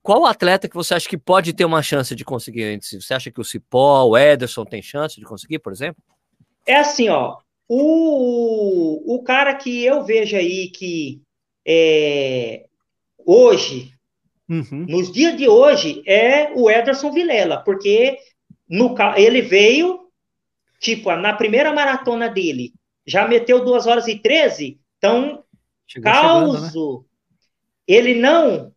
A: qual atleta que você acha que pode ter uma chance de conseguir? Você acha que o Cipó, o Ederson tem chance de conseguir, por exemplo?
D: É assim, ó, o, o cara que eu vejo aí que é, hoje, uhum. nos dias de hoje, é o Ederson Vilela, porque no, ele veio, tipo, na primeira maratona dele, já meteu 2 horas e 13, então, Chegou causo, chegando, né? ele não,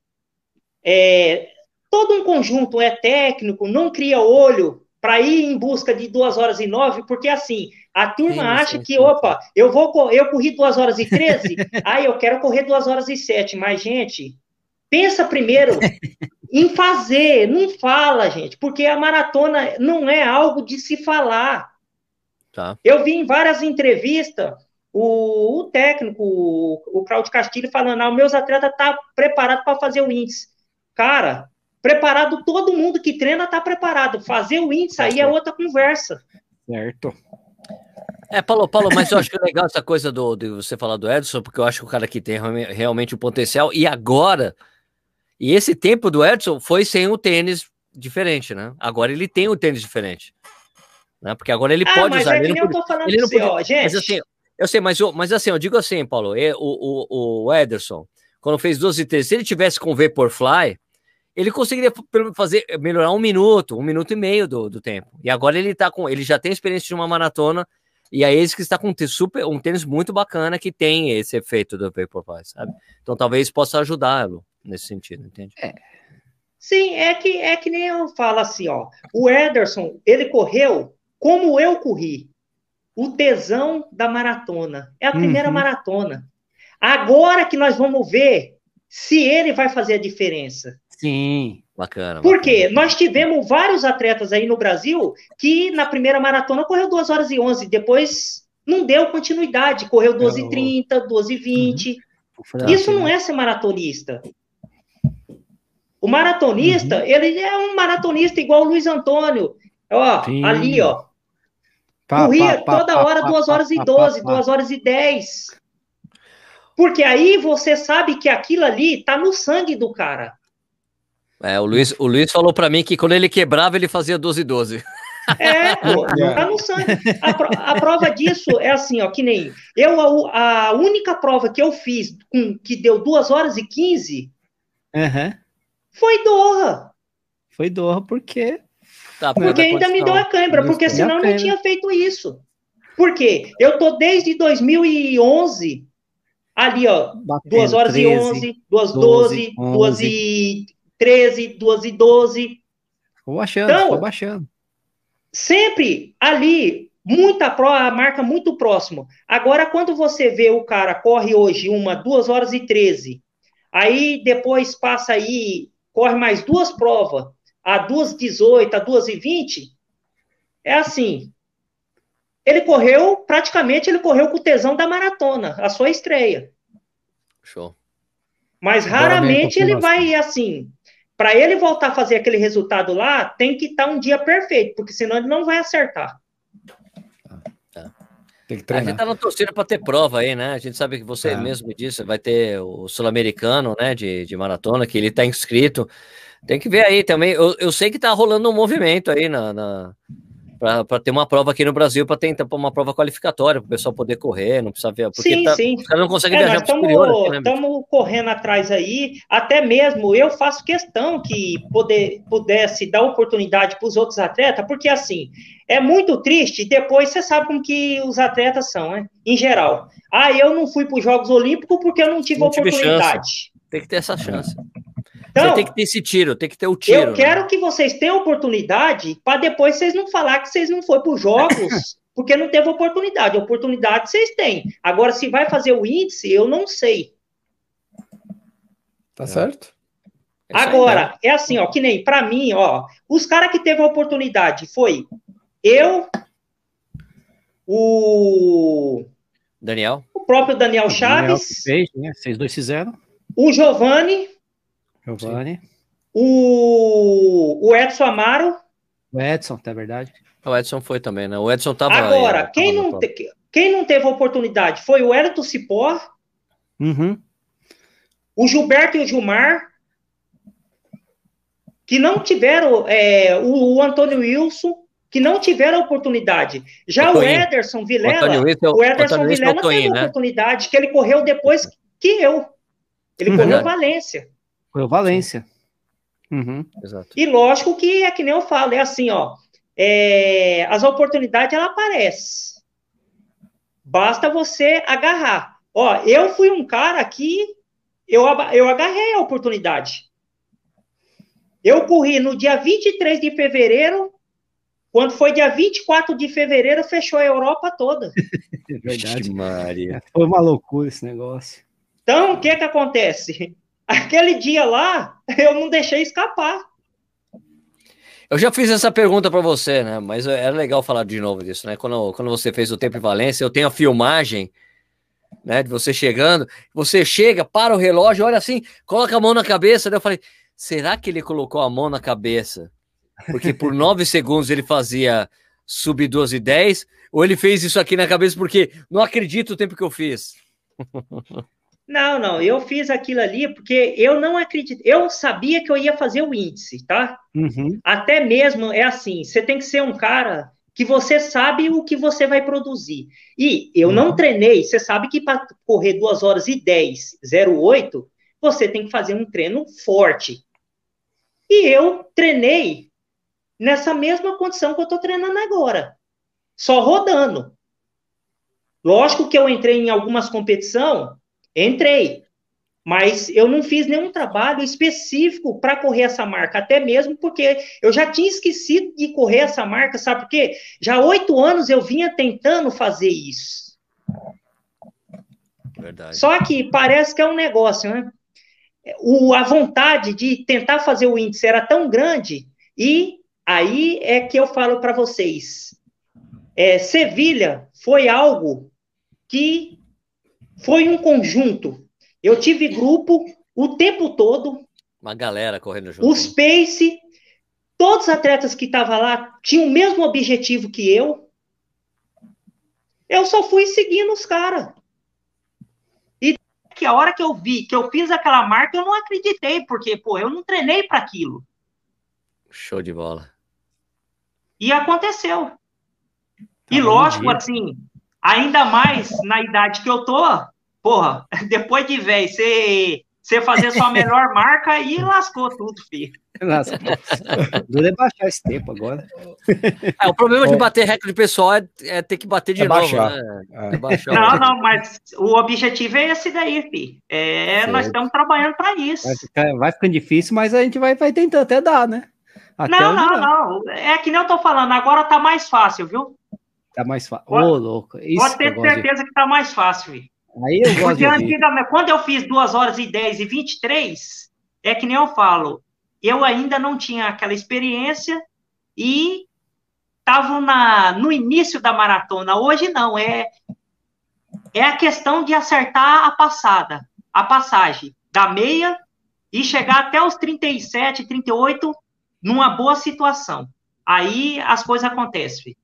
D: é, todo um conjunto é técnico, não cria olho para ir em busca de 2 horas e 9, porque assim, a turma sim, acha sim, que, sim, opa, eu vou eu corri 2 horas e 13, [laughs] aí eu quero correr 2 horas e 7, mas, gente, pensa primeiro em fazer, não fala, gente, porque a maratona não é algo de se falar. Tá. Eu vi em várias entrevistas o, o técnico, o, o Claudio Castilho, falando: ah, meus atletas estão tá preparados para fazer o índice. Cara, preparado, todo mundo que treina está preparado. Fazer o índice aí é outra conversa.
B: Certo.
A: É, Paulo, Paulo, mas eu acho que é legal essa coisa do, de você falar do Edson, porque eu acho que o cara que tem realmente o potencial, e agora e esse tempo do Edson foi sem o tênis diferente, né? Agora ele tem o tênis diferente. Né? Porque agora ele ah, pode usar.
D: É ele, não, podia, ele não podia, ó, gente. Mas assim,
A: Eu sei, mas, mas assim, eu digo assim, Paulo, o, o, o Ederson, quando fez 12 e 13, se ele tivesse com Vaporfly, ele conseguiria fazer melhorar um minuto, um minuto e meio do, do tempo. E agora ele tá com. Ele já tem experiência de uma maratona. E aí esse que está com um super, um tênis muito bacana que tem esse efeito do Vaporfly, sabe? Então talvez possa ajudá-lo nesse sentido, entende?
D: É. Sim, é que é que nem eu falo assim, ó. O Ederson, ele correu como eu corri. O tesão da maratona. É a primeira uhum. maratona. Agora que nós vamos ver se ele vai fazer a diferença.
A: Sim, bacana.
D: Porque bacana. nós tivemos vários atletas aí no Brasil que na primeira maratona correu 2 horas e 11, depois não deu continuidade, correu 12 e 30, 12 e 20. Uhum. Isso não né? é ser maratonista. O maratonista, uhum. ele é um maratonista igual o Luiz Antônio. Ó, Sim. ali, ó. Pá, corria pá, toda pá, hora 2 horas e 12, 2 horas e 10. Porque aí você sabe que aquilo ali tá no sangue do cara.
A: É, o Luiz, o Luiz falou para mim que quando ele quebrava, ele fazia 12 12.
D: É, [laughs] pô, tá no sangue. A, a, prova disso é assim, ó, que nem eu, a, a única prova que eu fiz com, que deu 2 horas e 15
B: uhum.
D: Foi Doha.
B: Foi Doha porque.
D: Tá, porque ainda me deu a câimbra, porque senão eu não tinha feito isso. Por quê? Eu tô desde 2011 ali, ó, Batendo, 2 horas 13, e 11, 2 12, 12 2 e 13, 2 e 12.
B: Vou baixando, então, vou baixando.
D: Sempre ali, muita pró, a marca muito próximo. Agora, quando você vê o cara corre hoje uma 2 horas e 13, aí depois passa aí, corre mais duas provas, a 2 18, a 2 e 20, é assim. Ele correu, praticamente ele correu com o tesão da maratona, a sua estreia.
A: Show.
D: Mas raramente ele vai assim, para ele voltar a fazer aquele resultado lá, tem que estar tá um dia perfeito, porque senão ele não vai acertar.
A: Tem que treinar. A gente tá na torcida para ter prova aí, né? A gente sabe que você é. mesmo disse, vai ter o sul-americano, né, de, de maratona, que ele tá inscrito. Tem que ver aí também. Eu, eu sei que tá rolando um movimento aí na, na para ter uma prova aqui no Brasil, para tentar uma prova qualificatória, para o pessoal poder correr, não precisa ver. Porque
D: sim,
A: tá,
D: sim.
A: Os caras não conseguem
D: é,
A: viajar
D: para o Estamos né? correndo atrás aí, até mesmo eu faço questão que poder, pudesse dar oportunidade para os outros atletas, porque assim, é muito triste, depois você sabe como que os atletas são, né? Em geral. Ah, eu não fui para os Jogos Olímpicos porque eu não tive não oportunidade.
A: Tem que ter essa chance. Então, você tem que ter esse tiro, tem que ter o tiro.
D: Eu né? quero que vocês tenham oportunidade para depois vocês não falar que vocês não foram para os jogos [laughs] porque não teve oportunidade. Oportunidade vocês têm. Agora, se vai fazer o índice, eu não sei.
C: Tá é. certo?
D: É Agora, né? é assim, ó, que nem para mim, ó, os caras que teve a oportunidade foi eu, o
A: Daniel,
D: o próprio Daniel Chaves, Daniel
B: fez, né? Vocês dois fizeram.
D: O Giovanni,
B: Giovanni.
D: O, o Edson Amaro.
B: O Edson, tá verdade.
A: O Edson foi também, né? O Edson tava.
D: Agora, aí, quem, tava não te, quem não teve oportunidade foi o Elton Cipó.
B: Uhum.
D: O Gilberto e o Gilmar. Que não tiveram. É, o, o Antônio Wilson que não tiveram oportunidade. Já o, o Ederson Vilela, o, o Ederson Vilela teve né? oportunidade, que ele correu depois que eu. Ele uhum. correu Valência.
B: Foi o Valência.
A: Uhum. Exato.
D: E lógico que é que nem eu falo, é assim, ó. É, as oportunidades ela aparecem. Basta você agarrar. Ó, eu fui um cara que eu, eu agarrei a oportunidade. Eu corri no dia 23 de fevereiro, quando foi dia 24 de fevereiro, fechou a Europa toda. [laughs]
B: é verdade. Maria. Foi uma loucura esse negócio.
D: Então, o que que acontece? Aquele dia lá, [laughs] eu não deixei escapar.
A: Eu já fiz essa pergunta para você, né? Mas era é legal falar de novo disso, né? Quando, quando você fez o tempo em Valência, eu tenho a filmagem, né? De você chegando, você chega, para o relógio, olha assim, coloca a mão na cabeça. Daí eu falei, será que ele colocou a mão na cabeça? Porque por [laughs] nove segundos ele fazia sub 12 e 10, ou ele fez isso aqui na cabeça porque não acredito o tempo que eu fiz. [laughs]
D: Não, não, eu fiz aquilo ali porque eu não acredito. Eu sabia que eu ia fazer o índice, tá?
B: Uhum.
D: Até mesmo é assim: você tem que ser um cara que você sabe o que você vai produzir. E eu não uhum. treinei, você sabe que para correr 2 horas e 10, 08, você tem que fazer um treino forte. E eu treinei nessa mesma condição que eu estou treinando agora, só rodando. Lógico que eu entrei em algumas competições, entrei, mas eu não fiz nenhum trabalho específico para correr essa marca, até mesmo porque eu já tinha esquecido de correr essa marca, sabe por quê? Já há oito anos eu vinha tentando fazer isso. Verdade. Só que parece que é um negócio, né? O, a vontade de tentar fazer o índice era tão grande, e aí é que eu falo para vocês. É, Sevilha foi algo que foi um conjunto eu tive grupo o tempo todo.
A: Uma galera correndo junto.
D: Os Pace, todos os atletas que estavam lá tinham o mesmo objetivo que eu. Eu só fui seguindo os caras. E que a hora que eu vi que eu fiz aquela marca, eu não acreditei, porque, pô, eu não treinei para aquilo.
A: Show de bola.
D: E aconteceu. Tá e lógico, assim, ainda mais na idade que eu tô, porra, [laughs] depois de velho, você, você fazer sua melhor [laughs] marca aí lascou tudo, filho. Lascou. [laughs]
B: Duro é baixar esse tempo agora.
A: É, o problema de bater recorde pessoal é, é ter que bater de é novo, baixar. né?
D: É. Baixar não, não, mas o objetivo é esse daí, filho. É, nós estamos trabalhando para isso.
B: Vai, ficar, vai ficando difícil, mas a gente vai, vai tentando até dar, né?
D: Até não, não, não. É que nem eu tô falando, agora tá mais fácil, viu?
B: Tá mais fácil. Ô, oh, louco.
D: Isso pode ter certeza de... que tá mais fácil, filho. Aí eu gosto Porque antigamente, quando eu fiz 2 horas e 10 e 23, é que nem eu falo, eu ainda não tinha aquela experiência e estava no início da maratona. Hoje não, é, é a questão de acertar a passada, a passagem da meia e chegar até os 37, 38 numa boa situação. Aí as coisas acontecem.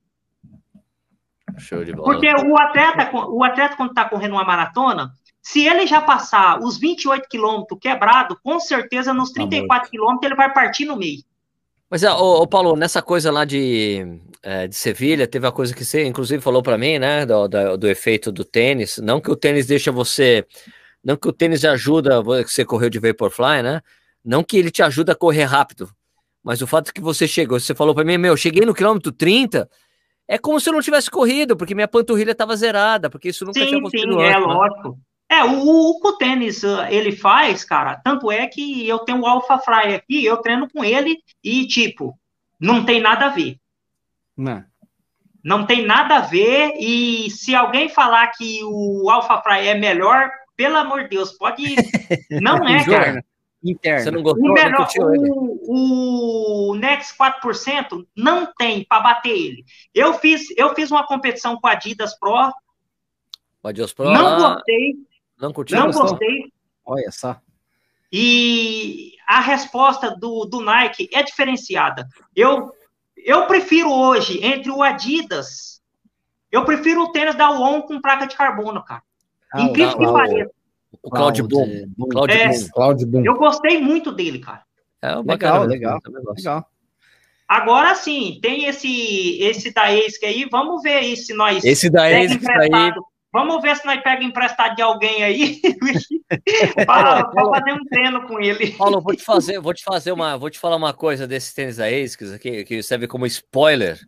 D: Show de bola. Porque o atleta, o atleta quando está correndo uma maratona, se ele já passar os 28 quilômetros quebrado, com certeza nos 34 tá quilômetros ele vai partir no meio.
A: Mas, ô, ô, Paulo, nessa coisa lá de, é, de Sevilha, teve a coisa que você, inclusive, falou para mim, né, do, do, do, efeito do tênis. Não que o tênis deixa você. Não que o tênis ajuda você correr de Vaporfly, né? Não que ele te ajuda a correr rápido. Mas o fato que você chegou, você falou para mim, meu, cheguei no quilômetro 30, é como se eu não tivesse corrido, porque minha panturrilha estava zerada, porque isso nunca sim, tinha acontecido
D: sim, é antes. É, né? lógico. É, o, o, o tênis ele faz, cara, tanto é que eu tenho o Alpha Fly aqui, eu treino com ele e, tipo, não tem nada a ver. Não. Não tem nada a ver, e se alguém falar que o Alpha Fly é melhor, pelo amor de Deus, pode. [laughs] Não é, cara interno. Você não gostou? O, melhor, o, o Nex 4% não tem para bater ele. Eu fiz, eu fiz uma competição com a Adidas Pro.
A: Adidas Pro.
D: Não gostei.
A: Não curtiu?
D: Não gostei.
B: Olha só.
D: E a resposta do, do Nike é diferenciada. Eu, eu prefiro hoje, entre o Adidas, eu prefiro o tênis da UON com placa de carbono, cara. Ah, Incrível que pareça.
A: O Cloud, Boom.
D: Cloud, é, Boom. Cloud Boom. Eu gostei muito dele, cara.
B: É legal, legal, legal.
D: Agora sim, tem esse esse da ESC aí, vamos ver aí se nós
A: Esse da ESC aí
D: Vamos ver se nós pega emprestado de alguém aí [laughs] para fazer um treino com ele.
A: Paulo, vou te fazer, vou te fazer uma, vou te falar uma coisa desse tênis da ASICS aqui, que serve como spoiler,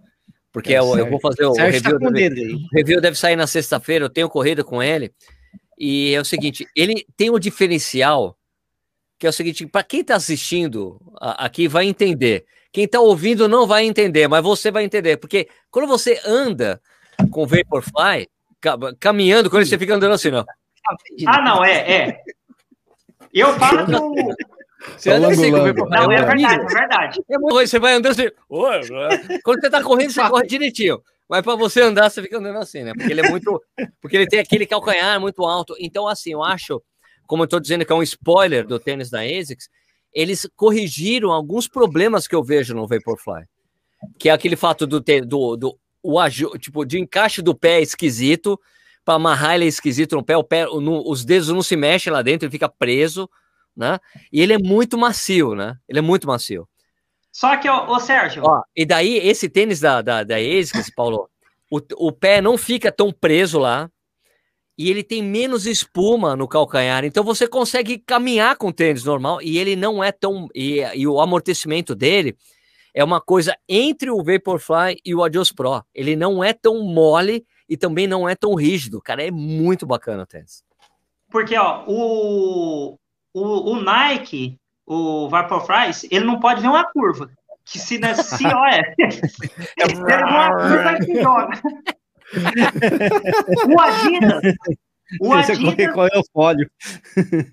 A: porque é, eu, eu, vou fazer o, o review. Tá deve, o review deve sair na sexta-feira, eu tenho corrida com ele. E é o seguinte, ele tem um diferencial que é o seguinte, para quem está assistindo aqui vai entender. Quem está ouvindo não vai entender, mas você vai entender, porque quando você anda com o Vaporfly, caminhando, quando você fica andando assim, não.
D: Ah, não, é, é. Eu falo [laughs] Você anda assim com o Vaporfly. Não, é verdade, é verdade. É
A: você vai andando assim. Quando você está correndo, você corre direitinho. Mas para você andar, você fica andando assim, né? Porque ele é muito. [laughs] Porque ele tem aquele calcanhar muito alto. Então, assim, eu acho, como eu estou dizendo que é um spoiler do tênis da ASICS, eles corrigiram alguns problemas que eu vejo no Vaporfly. Que é aquele fato do, do, do o, tipo, de encaixe do pé esquisito, para amarrar ele é esquisito no pé, o pé no, os dedos não se mexem lá dentro, ele fica preso, né? E ele é muito macio, né? Ele é muito macio.
D: Só que, ô, Sérgio.
A: Ó, e daí, esse tênis da, da, da ASICS, Paulo, [laughs] o, o pé não fica tão preso lá e ele tem menos espuma no calcanhar, então você consegue caminhar com o tênis normal e ele não é tão. E, e o amortecimento dele é uma coisa entre o Vaporfly e o Adios Pro. Ele não é tão mole e também não é tão rígido. Cara, é muito bacana o tênis.
D: Porque, ó, o, o, o Nike, o Vaporfly, ele não pode ver uma curva. Que se, né, [laughs] se é. é uma curva que joga. o Adidas. O Adidas,
B: qual é o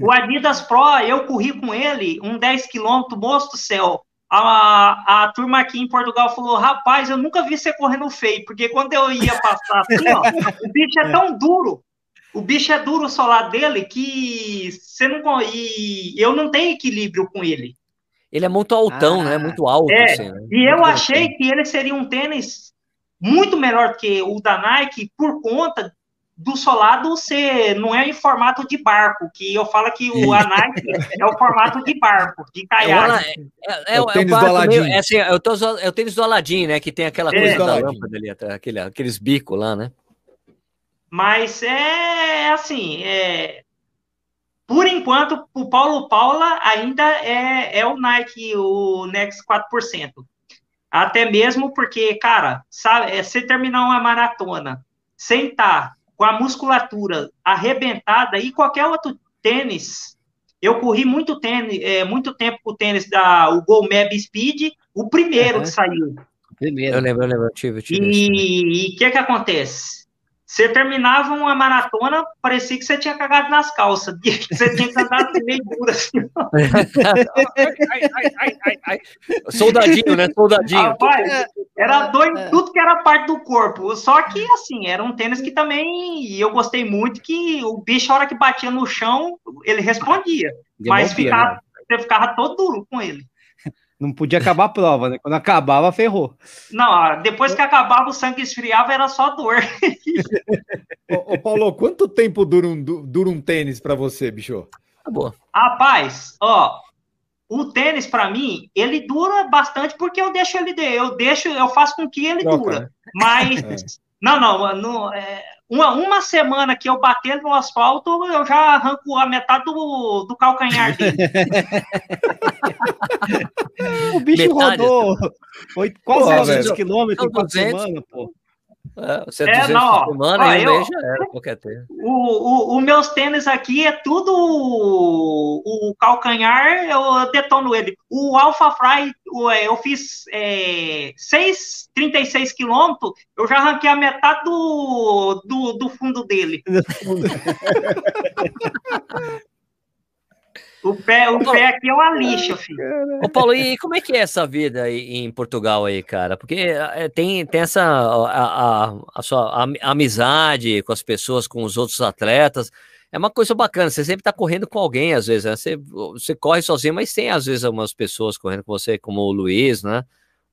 D: o Adidas Pro, eu corri com ele um 10 km, moço do céu. A, a turma aqui em Portugal falou: rapaz, eu nunca vi você correndo feio, porque quando eu ia passar assim, ó, o bicho é tão duro. O bicho é duro o solar dele que você não. E eu não tenho equilíbrio com ele.
A: Ele é muito altão, né? ah, né? Muito alto.
D: É, assim, né? E eu achei que ele seria um tênis muito melhor que o da Nike por conta do solado ser não é em formato de barco, que eu falo que o a Nike é o formato de barco, de caiaque.
A: É, é, é, é, o tênis do Aladim. Meio, é, assim, é, o, é o tênis do Aladim, né? Que tem aquela coisa da lâmpada ali, aquele, aqueles bicos lá, né?
D: Mas é assim, é, por enquanto, o Paulo Paula ainda é, é o Nike, o Next 4%. Até mesmo porque, cara, sabe, é, você terminar uma maratona sem estar tá com a musculatura arrebentada e qualquer outro tênis. Eu corri muito tênis, é, muito tempo com o tênis da o Go Map Speed, o primeiro uhum. que saiu.
A: Primeiro. Eu lembro, eu lembro, eu tive, eu tive
D: E o que que acontece? Você terminava uma maratona, parecia que você tinha cagado nas calças. [laughs] Você tinha que andar meio duro assim. [laughs]
A: Soldadinho, né? Soldadinho.
D: Rapaz, era doido é. tudo que era parte do corpo. Só que, assim, era um tênis que também eu gostei muito, que o bicho, a hora que batia no chão, ele respondia. Mas ficava, né? você ficava todo duro com ele.
B: Não podia acabar a prova, né? Quando acabava, ferrou.
D: Não, depois que acabava, o sangue esfriava, era só dor. [laughs]
C: ô, ô, Paulo, quanto tempo dura um, dura um tênis para você, bicho?
A: Tá boa.
D: Rapaz, ó, o tênis para mim, ele dura bastante porque eu deixo ele, eu deixo, eu faço com que ele Troca, dura. Né? Mas [laughs] é. não, não, não é, uma, uma semana que eu bater no asfalto, eu já arranco a metade do, do calcanhar dele. [laughs]
B: o bicho metade, rodou quase 200 quilômetros por semana, pô.
A: É, você é, não, semana ó, um eu, já era qualquer tênis.
D: O, o, o, meus tênis aqui é tudo o, o, calcanhar, eu detono ele. O Alpha Fly, é, eu fiz é, 6, 36 quilômetros, eu já arranquei a metade do, do, do fundo dele. [laughs] O pé, o pé aqui é uma lixa, filho.
A: Ô, Paulo, e como é que é essa vida aí em Portugal aí, cara? Porque é, tem, tem essa a, a, a sua amizade com as pessoas, com os outros atletas. É uma coisa bacana, você sempre tá correndo com alguém, às vezes, né? Você, você corre sozinho, mas tem, às vezes, algumas pessoas correndo com você, como o Luiz, né?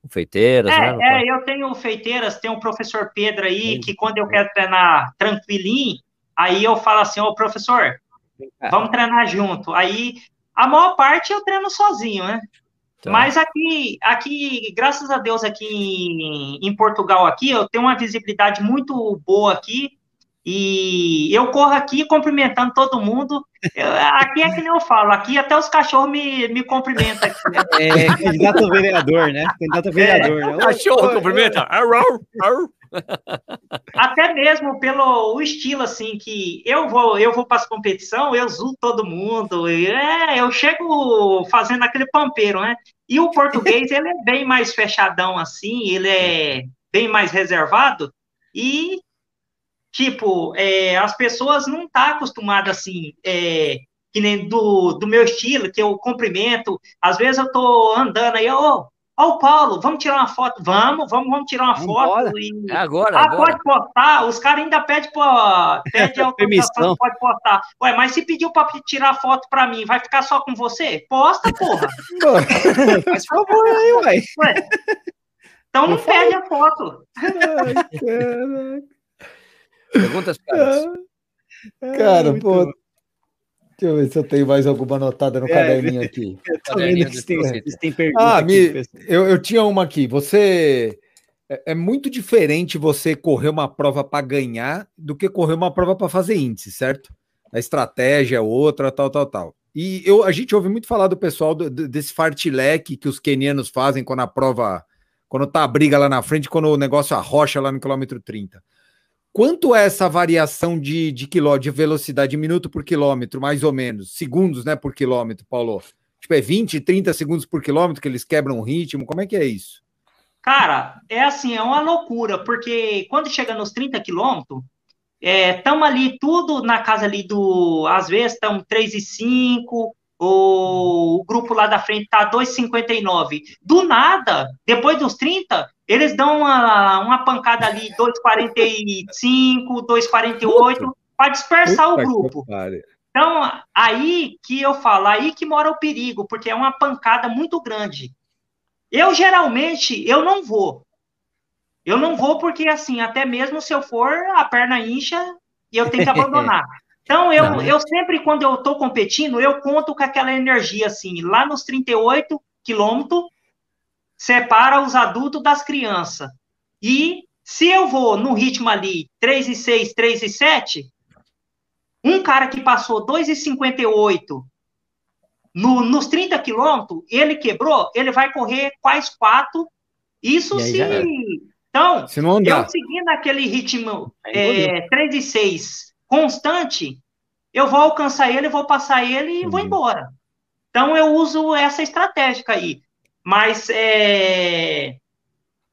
A: O Feiteiras,
D: é, né? É, eu tenho Feiteiras, tem o professor Pedro aí, que quando eu quero treinar tranquilinho, aí eu falo assim, ô professor, Vamos treinar junto. Aí, a maior parte eu treino sozinho, né? Tá. Mas aqui, aqui, graças a Deus, aqui em, em, Portugal, aqui, eu tenho uma visibilidade muito boa aqui. E eu corro aqui cumprimentando todo mundo. Eu, aqui é que nem eu falo, aqui até os cachorros me, me cumprimentam. Aqui,
B: né? É, candidato vereador, né? Candidato vereador. É. Né?
A: Cachorro cumprimenta. Arr, arr. [laughs]
D: Até mesmo pelo estilo, assim, que eu vou, eu vou para as competição, eu zoo todo mundo, é, eu chego fazendo aquele pampeiro, né? E o português, ele é bem mais fechadão, assim, ele é bem mais reservado, e, tipo, é, as pessoas não estão tá acostumadas, assim, é, que nem do, do meu estilo, que eu cumprimento, às vezes eu tô andando aí, ô, oh, Ó, o Paulo, vamos tirar uma foto? Vamos, vamos, vamos tirar uma vamos foto. E...
A: É agora,
D: ah,
A: agora.
D: pode postar. Os caras ainda pedem para pede [laughs] autorização, pode postar. Ué, mas se pediu para tirar foto para mim, vai ficar só com você? Posta, porra. [laughs]
B: Faz favor aí, ué. ué.
D: Então não pede a foto.
A: Perguntas, caras.
C: Cara, pô. Deixa eu ver se eu tenho mais alguma anotada no é, caderninho aqui.
A: tem,
C: ah, me, eu, eu tinha uma aqui. Você. É, é muito diferente você correr uma prova para ganhar do que correr uma prova para fazer índice, certo? A estratégia é outra, tal, tal, tal. E eu, a gente ouve muito falar do pessoal do, desse fartileque que os quenianos fazem quando a prova, quando tá a briga lá na frente, quando o negócio arrocha lá no quilômetro 30. Quanto é essa variação de, de, quilô, de velocidade, minuto por quilômetro, mais ou menos? Segundos, né, por quilômetro, Paulo? Tipo, é 20, 30 segundos por quilômetro que eles quebram o ritmo? Como é que é isso?
D: Cara, é assim, é uma loucura, porque quando chega nos 30 quilômetros, estamos é, ali tudo na casa ali do, às vezes estamos 3 5, o grupo lá da frente tá 2,59. Do nada, depois dos 30, eles dão uma, uma pancada ali, 2,45, 2,48, para dispersar Puta o grupo. Então, aí que eu falo, aí que mora o perigo, porque é uma pancada muito grande. Eu, geralmente, eu não vou. Eu não vou porque, assim, até mesmo se eu for, a perna incha e eu tenho que [laughs] abandonar. Então, eu, eu sempre, quando eu estou competindo, eu conto com aquela energia, assim, lá nos 38 quilômetros, separa os adultos das crianças. E se eu vou no ritmo ali 3 e 6, 3 e 7, um cara que passou 2,58 no, nos 30 quilômetros, ele quebrou, ele vai correr quais quatro? Isso se. Então, se eu seguindo aquele ritmo é, 3 e 6 constante, eu vou alcançar ele, vou passar ele e uhum. vou embora. Então, eu uso essa estratégia aí. Mas é,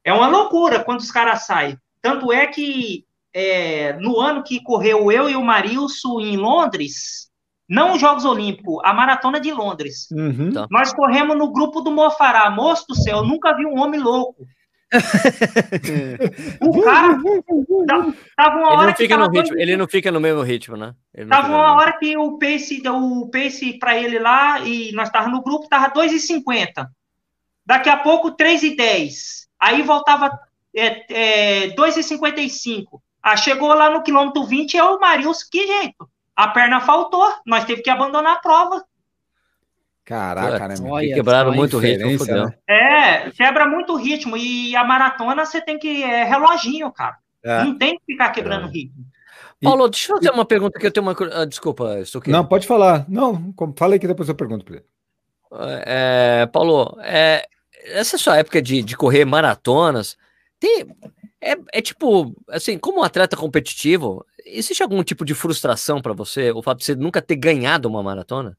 D: é uma loucura quando os caras saem. Tanto é que é, no ano que correu eu e o Marilson em Londres, não os Jogos Olímpicos, a Maratona de Londres, uhum. Tá. nós corremos no grupo do Mofará. Moço do céu, eu nunca vi um homem louco. [laughs]
A: o cara tava uma hora ele não fica no ritmo, dois... ele não fica no mesmo ritmo, né?
D: Tava uma hora que o pace, o pace para ele lá e nós tava no grupo tava 2,50. Daqui a pouco 3,10. Aí voltava é, é, 2,55. Ah, chegou lá no quilômetro 20 é o Marius, que jeito? A perna faltou, nós teve que abandonar a prova.
C: Caraca, né?
A: Olha, quebraram muito o ritmo,
D: né? É, quebra muito o ritmo. E a maratona você tem que. É reloginho, cara. É. Não tem que ficar quebrando o é. ritmo.
A: Paulo, deixa eu fazer uma pergunta que eu tenho uma. Ah, desculpa,
C: estou aqui. Não, pode falar. Não, fala aí que depois eu pergunto para ele.
A: É, Paulo, é, essa sua época de, de correr maratonas, tem, é, é tipo, assim, como um atleta competitivo, existe algum tipo de frustração para você, o fato de você nunca ter ganhado uma maratona?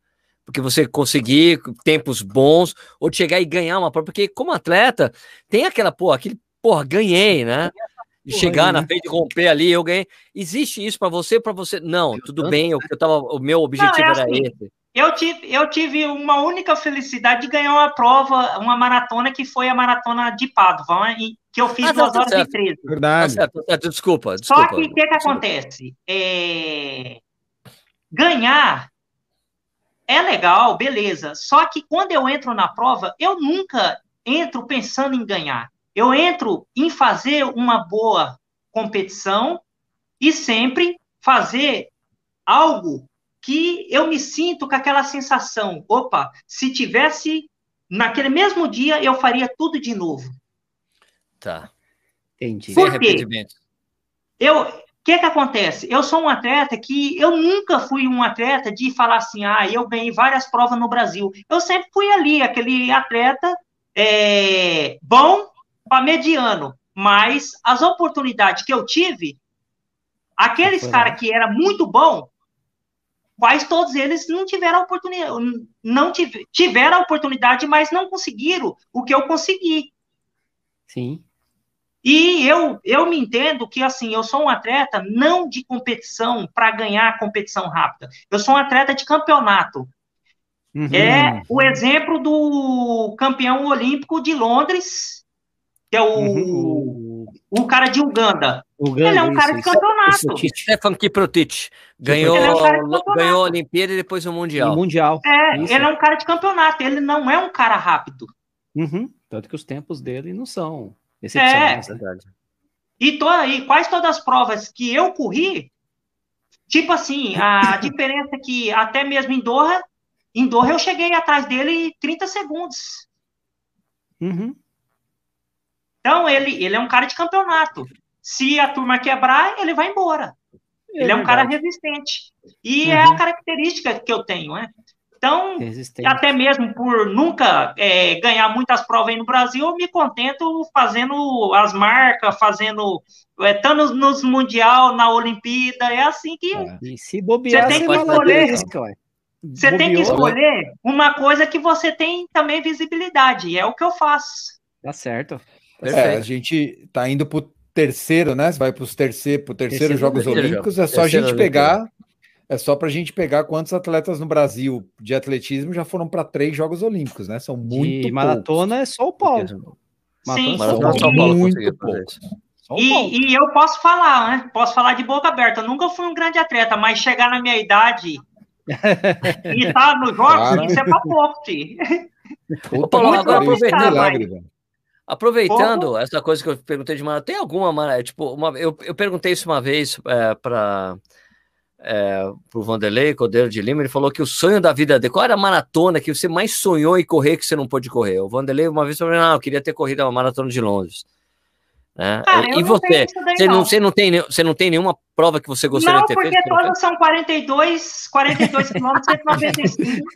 A: Porque você conseguir tempos bons, ou chegar e ganhar uma prova, porque como atleta, tem aquela, pô, aquele, porra, ganhei, né? De chegar na frente, romper ali, eu ganhei. Existe isso para você, para você? Não, tudo bem, eu, eu tava, o meu objetivo Não, é era assim, esse.
D: Eu tive, eu tive uma única felicidade de ganhar uma prova, uma maratona, que foi a maratona de Padova, que eu fiz ah, 2 tá horas e 13.
A: Verdade. Tá certo, tá certo, desculpa, desculpa.
D: Só que o que, que acontece? É... Ganhar é legal, beleza. Só que quando eu entro na prova, eu nunca entro pensando em ganhar. Eu entro em fazer uma boa competição e sempre fazer algo que eu me sinto com aquela sensação, opa, se tivesse naquele mesmo dia eu faria tudo de novo.
A: Tá.
D: Entendi. Por quê? Eu, que, que acontece? Eu sou um atleta que eu nunca fui um atleta de falar assim, ah, eu ganhei várias provas no Brasil. Eu sempre fui ali, aquele atleta é, bom para mediano. Mas as oportunidades que eu tive, aqueles caras que era muito bom, quase todos eles não tiveram oportunidade, não tiveram a oportunidade, mas não conseguiram o que eu consegui.
A: Sim.
D: E eu, eu me entendo que, assim, eu sou um atleta não de competição para ganhar competição rápida. Eu sou um atleta de campeonato. Uhum. É o exemplo do campeão olímpico de Londres, que é o, uhum. o cara de Uganda. Uganda ele é um cara isso, de campeonato.
A: Stefan Kiprotich. Ganhou, é um ganhou a Olimpíada e depois o Mundial.
B: O mundial.
D: É, isso. ele é um cara de campeonato. Ele não é um cara rápido.
B: Uhum. Tanto que os tempos dele não são
D: é. Né? E, to, e quase todas as provas que eu corri Tipo assim, a [coughs] diferença é que até mesmo em Doha, em Doha eu cheguei atrás dele em 30 segundos. Uhum. Então, ele, ele é um cara de campeonato. Se a turma quebrar, ele vai embora. É ele é um cara resistente. E uhum. é a característica que eu tenho, né? Então, até mesmo por nunca é, ganhar muitas provas aí no Brasil, eu me contento fazendo as marcas, fazendo. Estando é, nos Mundial, na Olimpíada, é assim que. É.
B: E se bobear,
D: você tem que escolher. Você tem que escolher uma coisa que você tem também visibilidade, é o que eu faço.
B: Tá certo.
C: É, a gente tá indo pro terceiro, né? Você vai para os terceiro, pro terceiro, terceiro Jogos Olímpicos, é só a gente pegar é só para a gente pegar quantos atletas no Brasil de atletismo já foram para três Jogos Olímpicos, né? São muito de
B: maratona poucos. é só o Paulo.
D: Sim, maratona só o Paulo muito poucos. E, e, eu posso falar, né? Posso falar de boca aberta. Eu nunca fui um grande atleta, mas chegar na minha idade [laughs] e estar tá nos jogos, Cara. isso é para pouco,
A: Paulo, agora aproveitando, aproveitando essa coisa que eu perguntei de maratona, tem alguma, tipo, uma, eu, eu perguntei isso uma vez é, para é, pro Vanderlei Cordeiro de Lima, ele falou que o sonho da vida dele, qual era a maratona que você mais sonhou em correr que você não pôde correr? O Vanderlei uma vez falou, não, eu queria ter corrido a maratona de Londres. Né? Ah, e você? Você não, você, não tem, você não tem nenhuma prova que você gostaria não, de ter feito?
D: Não, porque todas são 42, 42 quilômetros, 195.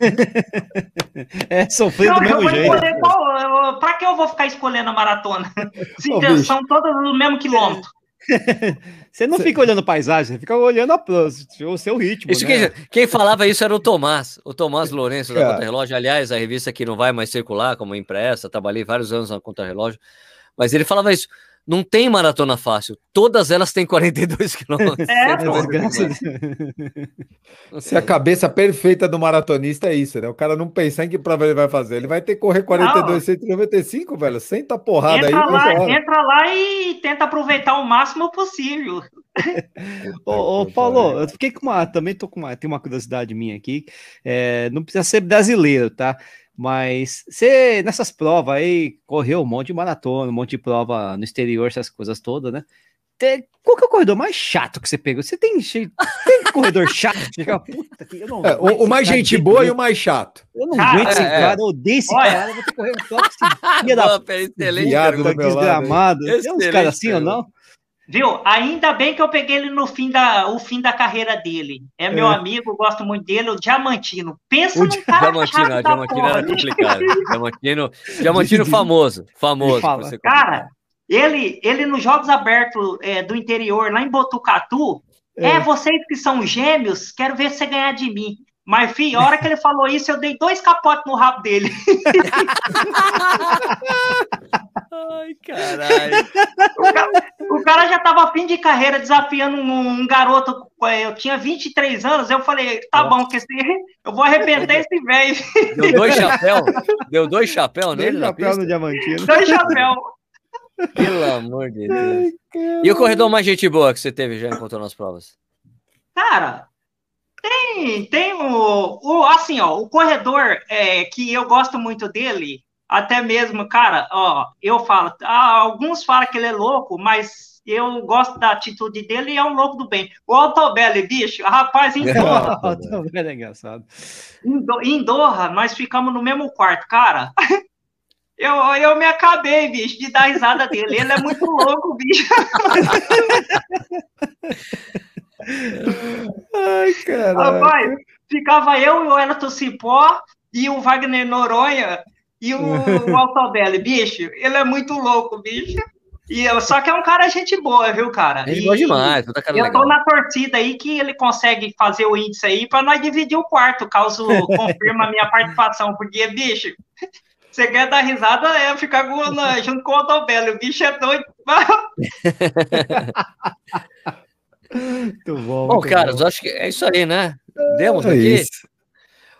B: É, sofrer do mesmo jeito.
D: Para que eu vou ficar escolhendo a maratona? Se Ô, são todas no mesmo quilômetro. [laughs]
B: você não fica olhando paisagem, você fica olhando a, o seu ritmo.
A: Isso né? quem, quem, falava isso era o Tomás, o Tomás Lourenço da é. Conta Relógio. Aliás, a revista que não vai mais circular como impressa, trabalhei vários anos na Conta Relógio, mas ele falava isso. Não tem maratona fácil. Todas elas têm 42 [laughs] quilômetros. É,
C: Se a cabeça perfeita do maratonista é isso, né? O cara não pensar em que prova ele vai fazer. Ele vai ter que correr 42, 195, velho. Senta porrada
D: entra
C: aí.
D: Lá, entra lá e tenta aproveitar o máximo possível.
B: ô, ô, Paulo, eu fiquei com uma. Também tô com uma. Tem uma curiosidade minha aqui. É, não precisa ser brasileiro, tá? Mas você, nessas provas aí, correu um monte de maratona, um monte de prova no exterior, essas coisas todas, né? Tem, qual que é o corredor mais chato que você pegou? Você tem, tem corredor [laughs] chato?
C: Puta, não, é, o, o, mais gente boa e o mais chato.
B: Eu não aguento esse é, cara, eu odeio esse Olha. cara, eu vou ter que correr um toque esse [laughs] filho da...
A: Excelente, viado do
B: meu lado. Tem uns caras assim ou não?
D: Viu? Ainda bem que eu peguei ele no fim da, o fim da carreira dele. É meu é. amigo, gosto muito dele, o Diamantino. Pensa o num cara
A: Diamantino, chato Diamantino era complicado. [laughs] Diamantino, Diamantino [laughs] famoso, famoso.
D: Cara, ele, ele nos Jogos Abertos é, do interior, lá em Botucatu, é. é, vocês que são gêmeos, quero ver você ganhar de mim. Mas, filho, a hora que ele falou isso, eu dei dois capotes no rabo dele. [laughs]
A: Ai, caralho.
D: O cara, tava fim de carreira desafiando um, um, garoto. Eu tinha 23 anos. Eu falei, tá Nossa. bom, que esse, eu vou arrepender esse velho.
A: Deu dois [laughs] chapéus? Deu dois chapéus nele?
B: Dois chapéus no diamantino.
D: Dois chapéus.
A: Pelo amor de Deus. Ai, e o corredor mais gente boa que você teve já encontrou nas provas?
D: Cara, tem, tem o, o assim, ó, o corredor é, que eu gosto muito dele, até mesmo, cara, ó, eu falo, ah, alguns falam que ele é louco, mas eu gosto da atitude dele e é um louco do bem. O Altobelli, bicho, rapaz, em Doha. [laughs] [laughs]
B: é engraçado.
D: Em Doha, nós ficamos no mesmo quarto, cara. [laughs] Eu, eu me acabei, bicho, de dar risada dele. Ele é muito louco, bicho.
C: Ai, caralho.
D: Rapaz, ficava eu e o Elton Cipó e o Wagner Noronha e o, o Altobelli. Bicho, ele é muito louco, bicho. E eu, só que é um cara gente boa, viu, cara?
A: Ele boa demais, tá
D: cara Eu legal. tô na torcida aí que ele consegue fazer o índice aí para nós dividir o quarto, caso [laughs] confirma a minha participação, porque, bicho, você quer dar risada, é ficar junto com o Altobelli, o bicho é doido. [laughs]
A: Muito bom. Bom, caras, acho que é isso aí, né? Demos é aqui. Isso.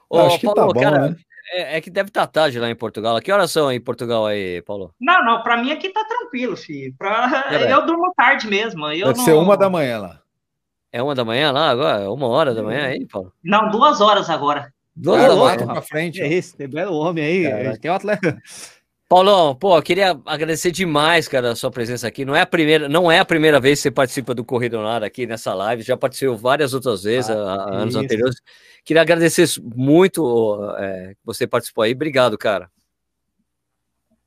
C: Ô, acho que Paulo, tá bom, cara, né?
A: É, é, que deve estar tarde lá em Portugal. Que horas são em Portugal aí, Paulo?
D: Não, não, para mim aqui tá tranquilo, filho. Pra... [laughs] É, eu durmo tarde mesmo. Eu
C: deve
D: não...
C: ser uma da manhã lá.
A: É uma da manhã lá agora? É uma hora da manhã aí, Paulo?
D: Não, duas horas agora.
A: Duas horas
B: pra frente. É esse, tem belo homem aí. Tem um atleta.
A: Paulão, pô, queria agradecer demais, cara, a sua presença aqui. Não é a primeira, não é a primeira vez que você participa do Corrida Ar aqui nessa live, já participou várias outras vezes, ah, a, anos isso. anteriores. Queria agradecer muito é, que você participou aí. Obrigado, cara.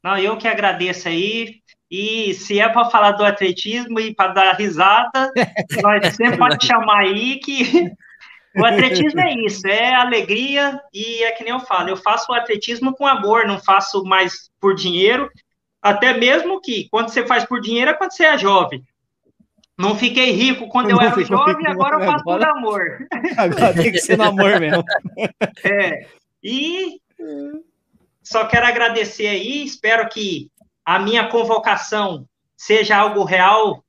D: Não, eu que agradeço aí. E se é para falar do atletismo e para dar risada, [laughs] nós sempre pode chamar aí que o atletismo é isso, é alegria e é que nem eu falo, eu faço o atletismo com amor, não faço mais por dinheiro, até mesmo que quando você faz por dinheiro é quando você é jovem. Não fiquei rico quando eu era jovem, agora eu faço por amor. [laughs]
B: Agora tem que ser no amor mesmo. [laughs]
D: É, e só quero agradecer aí, espero que a minha convocação seja algo real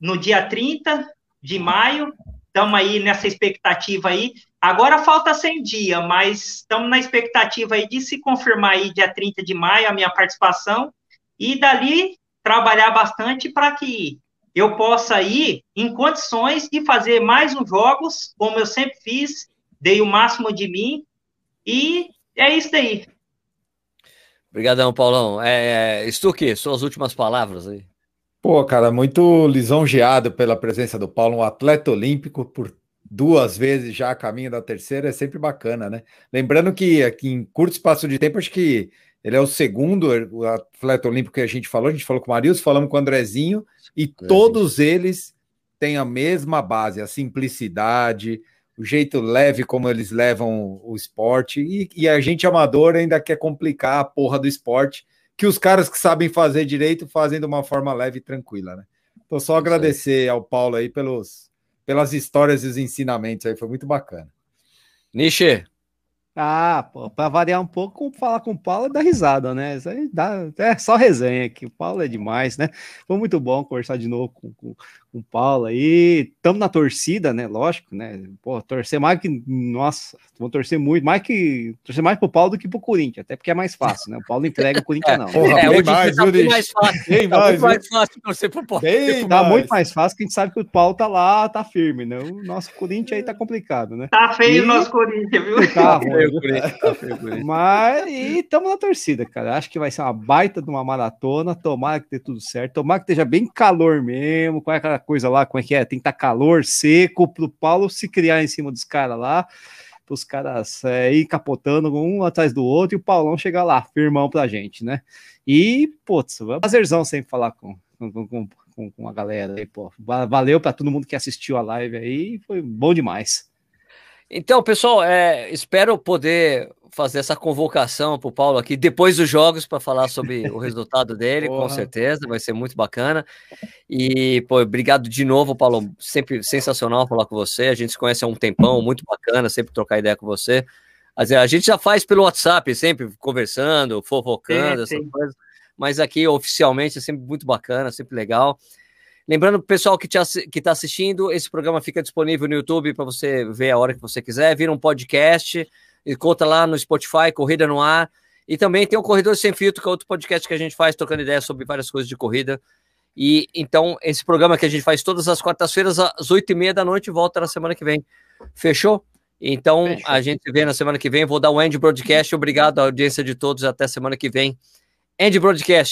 D: no dia 30 de maio. Estamos aí nessa expectativa aí. Agora falta 100 dias, mas estamos na expectativa aí de se confirmar aí dia 30 de maio a minha participação e dali trabalhar bastante para que eu possa ir em condições de fazer mais uns jogos, como eu sempre fiz, dei o máximo de mim e é isso aí.
A: Obrigadão, Paulão. É, é Stuque, suas últimas palavras aí.
C: Pô, cara, muito lisonjeado pela presença do Paulo, um atleta olímpico por duas vezes já a caminho da terceira, é sempre bacana, né? Lembrando que aqui em curto espaço de tempo, acho que ele é o segundo o atleta olímpico que a gente falou, a gente falou com o Marius, falamos com o Andrezinho, e todos eles têm a mesma base, a simplicidade, o jeito leve como eles levam o esporte, e, e, a gente amador ainda quer complicar a porra do esporte, que os caras que sabem fazer direito fazem de uma forma leve e tranquila, né? Então, só agradecer ao Paulo aí pelos, pelas histórias e os ensinamentos aí, foi muito bacana.
A: Nishi,
B: ah, pô, pra variar um pouco, falar com o Paulo é dar risada, né? Isso aí dá, é só resenha aqui. O Paulo é demais, né? Foi muito bom conversar de novo com, com, com o Paulo aí. Estamos na torcida, né? Lógico, né? Pô, torcer mais que. Nossa, vou torcer muito, mais que. Torcer mais pro Paulo do que pro Corinthians, até porque é mais fácil, né? O Paulo entrega o Corinthians, não. [laughs]
A: Porra, é, bem mais, tá bem mais fácil. Bem tá mais, mais fácil torcer pro Paulo.
B: Bem tá muito mais fácil que a gente sabe que o Paulo tá lá, tá firme, né? O nosso Corinthians aí tá complicado, né?
D: Tá feio o nosso Corinthians, viu? Tá,
B: feio, tá feio, Mas, e estamos na torcida, cara. Acho que vai ser uma baita de uma maratona. Tomara que dê tudo certo. Tomara que esteja bem calor mesmo. Qual é aquela coisa lá? Como é que é? Tem que estar tá calor, seco, para o Paulo se criar em cima dos caras lá, os caras é, ir capotando um atrás do outro e o Paulão chegar lá, firmão pra gente, né? E, putz, prazerzão sempre falar com, com, com, com a galera aí, pô. Valeu para todo mundo que assistiu a live aí, foi bom demais.
A: Então, pessoal, é, espero poder fazer essa convocação para o Paulo aqui depois dos jogos para falar sobre o [laughs] resultado dele, com certeza, vai ser muito bacana. E, pô, obrigado de novo, Paulo. Sempre sensacional falar com você. A gente se conhece há um tempão, muito bacana, sempre trocar ideia com você. A gente já faz pelo WhatsApp, sempre conversando, fofocando, sim, sim. essas coisas. Mas aqui, oficialmente, é sempre muito bacana, sempre legal. Lembrando o pessoal que está assistindo, esse programa fica disponível no YouTube para você ver a hora que você quiser, vira um podcast, e conta lá no Spotify, Corrida no Ar. E também tem o Corredor Sem Filtro, que é outro podcast que a gente faz, trocando ideias sobre várias coisas de corrida. E então, esse programa que a gente faz todas as quartas-feiras, às oito e meia da noite, volta na semana que vem. Fechou? Então, Fechou. a gente vê na semana que vem. Vou dar o End Broadcast. Obrigado à audiência de todos. Até semana que vem. End Broadcast.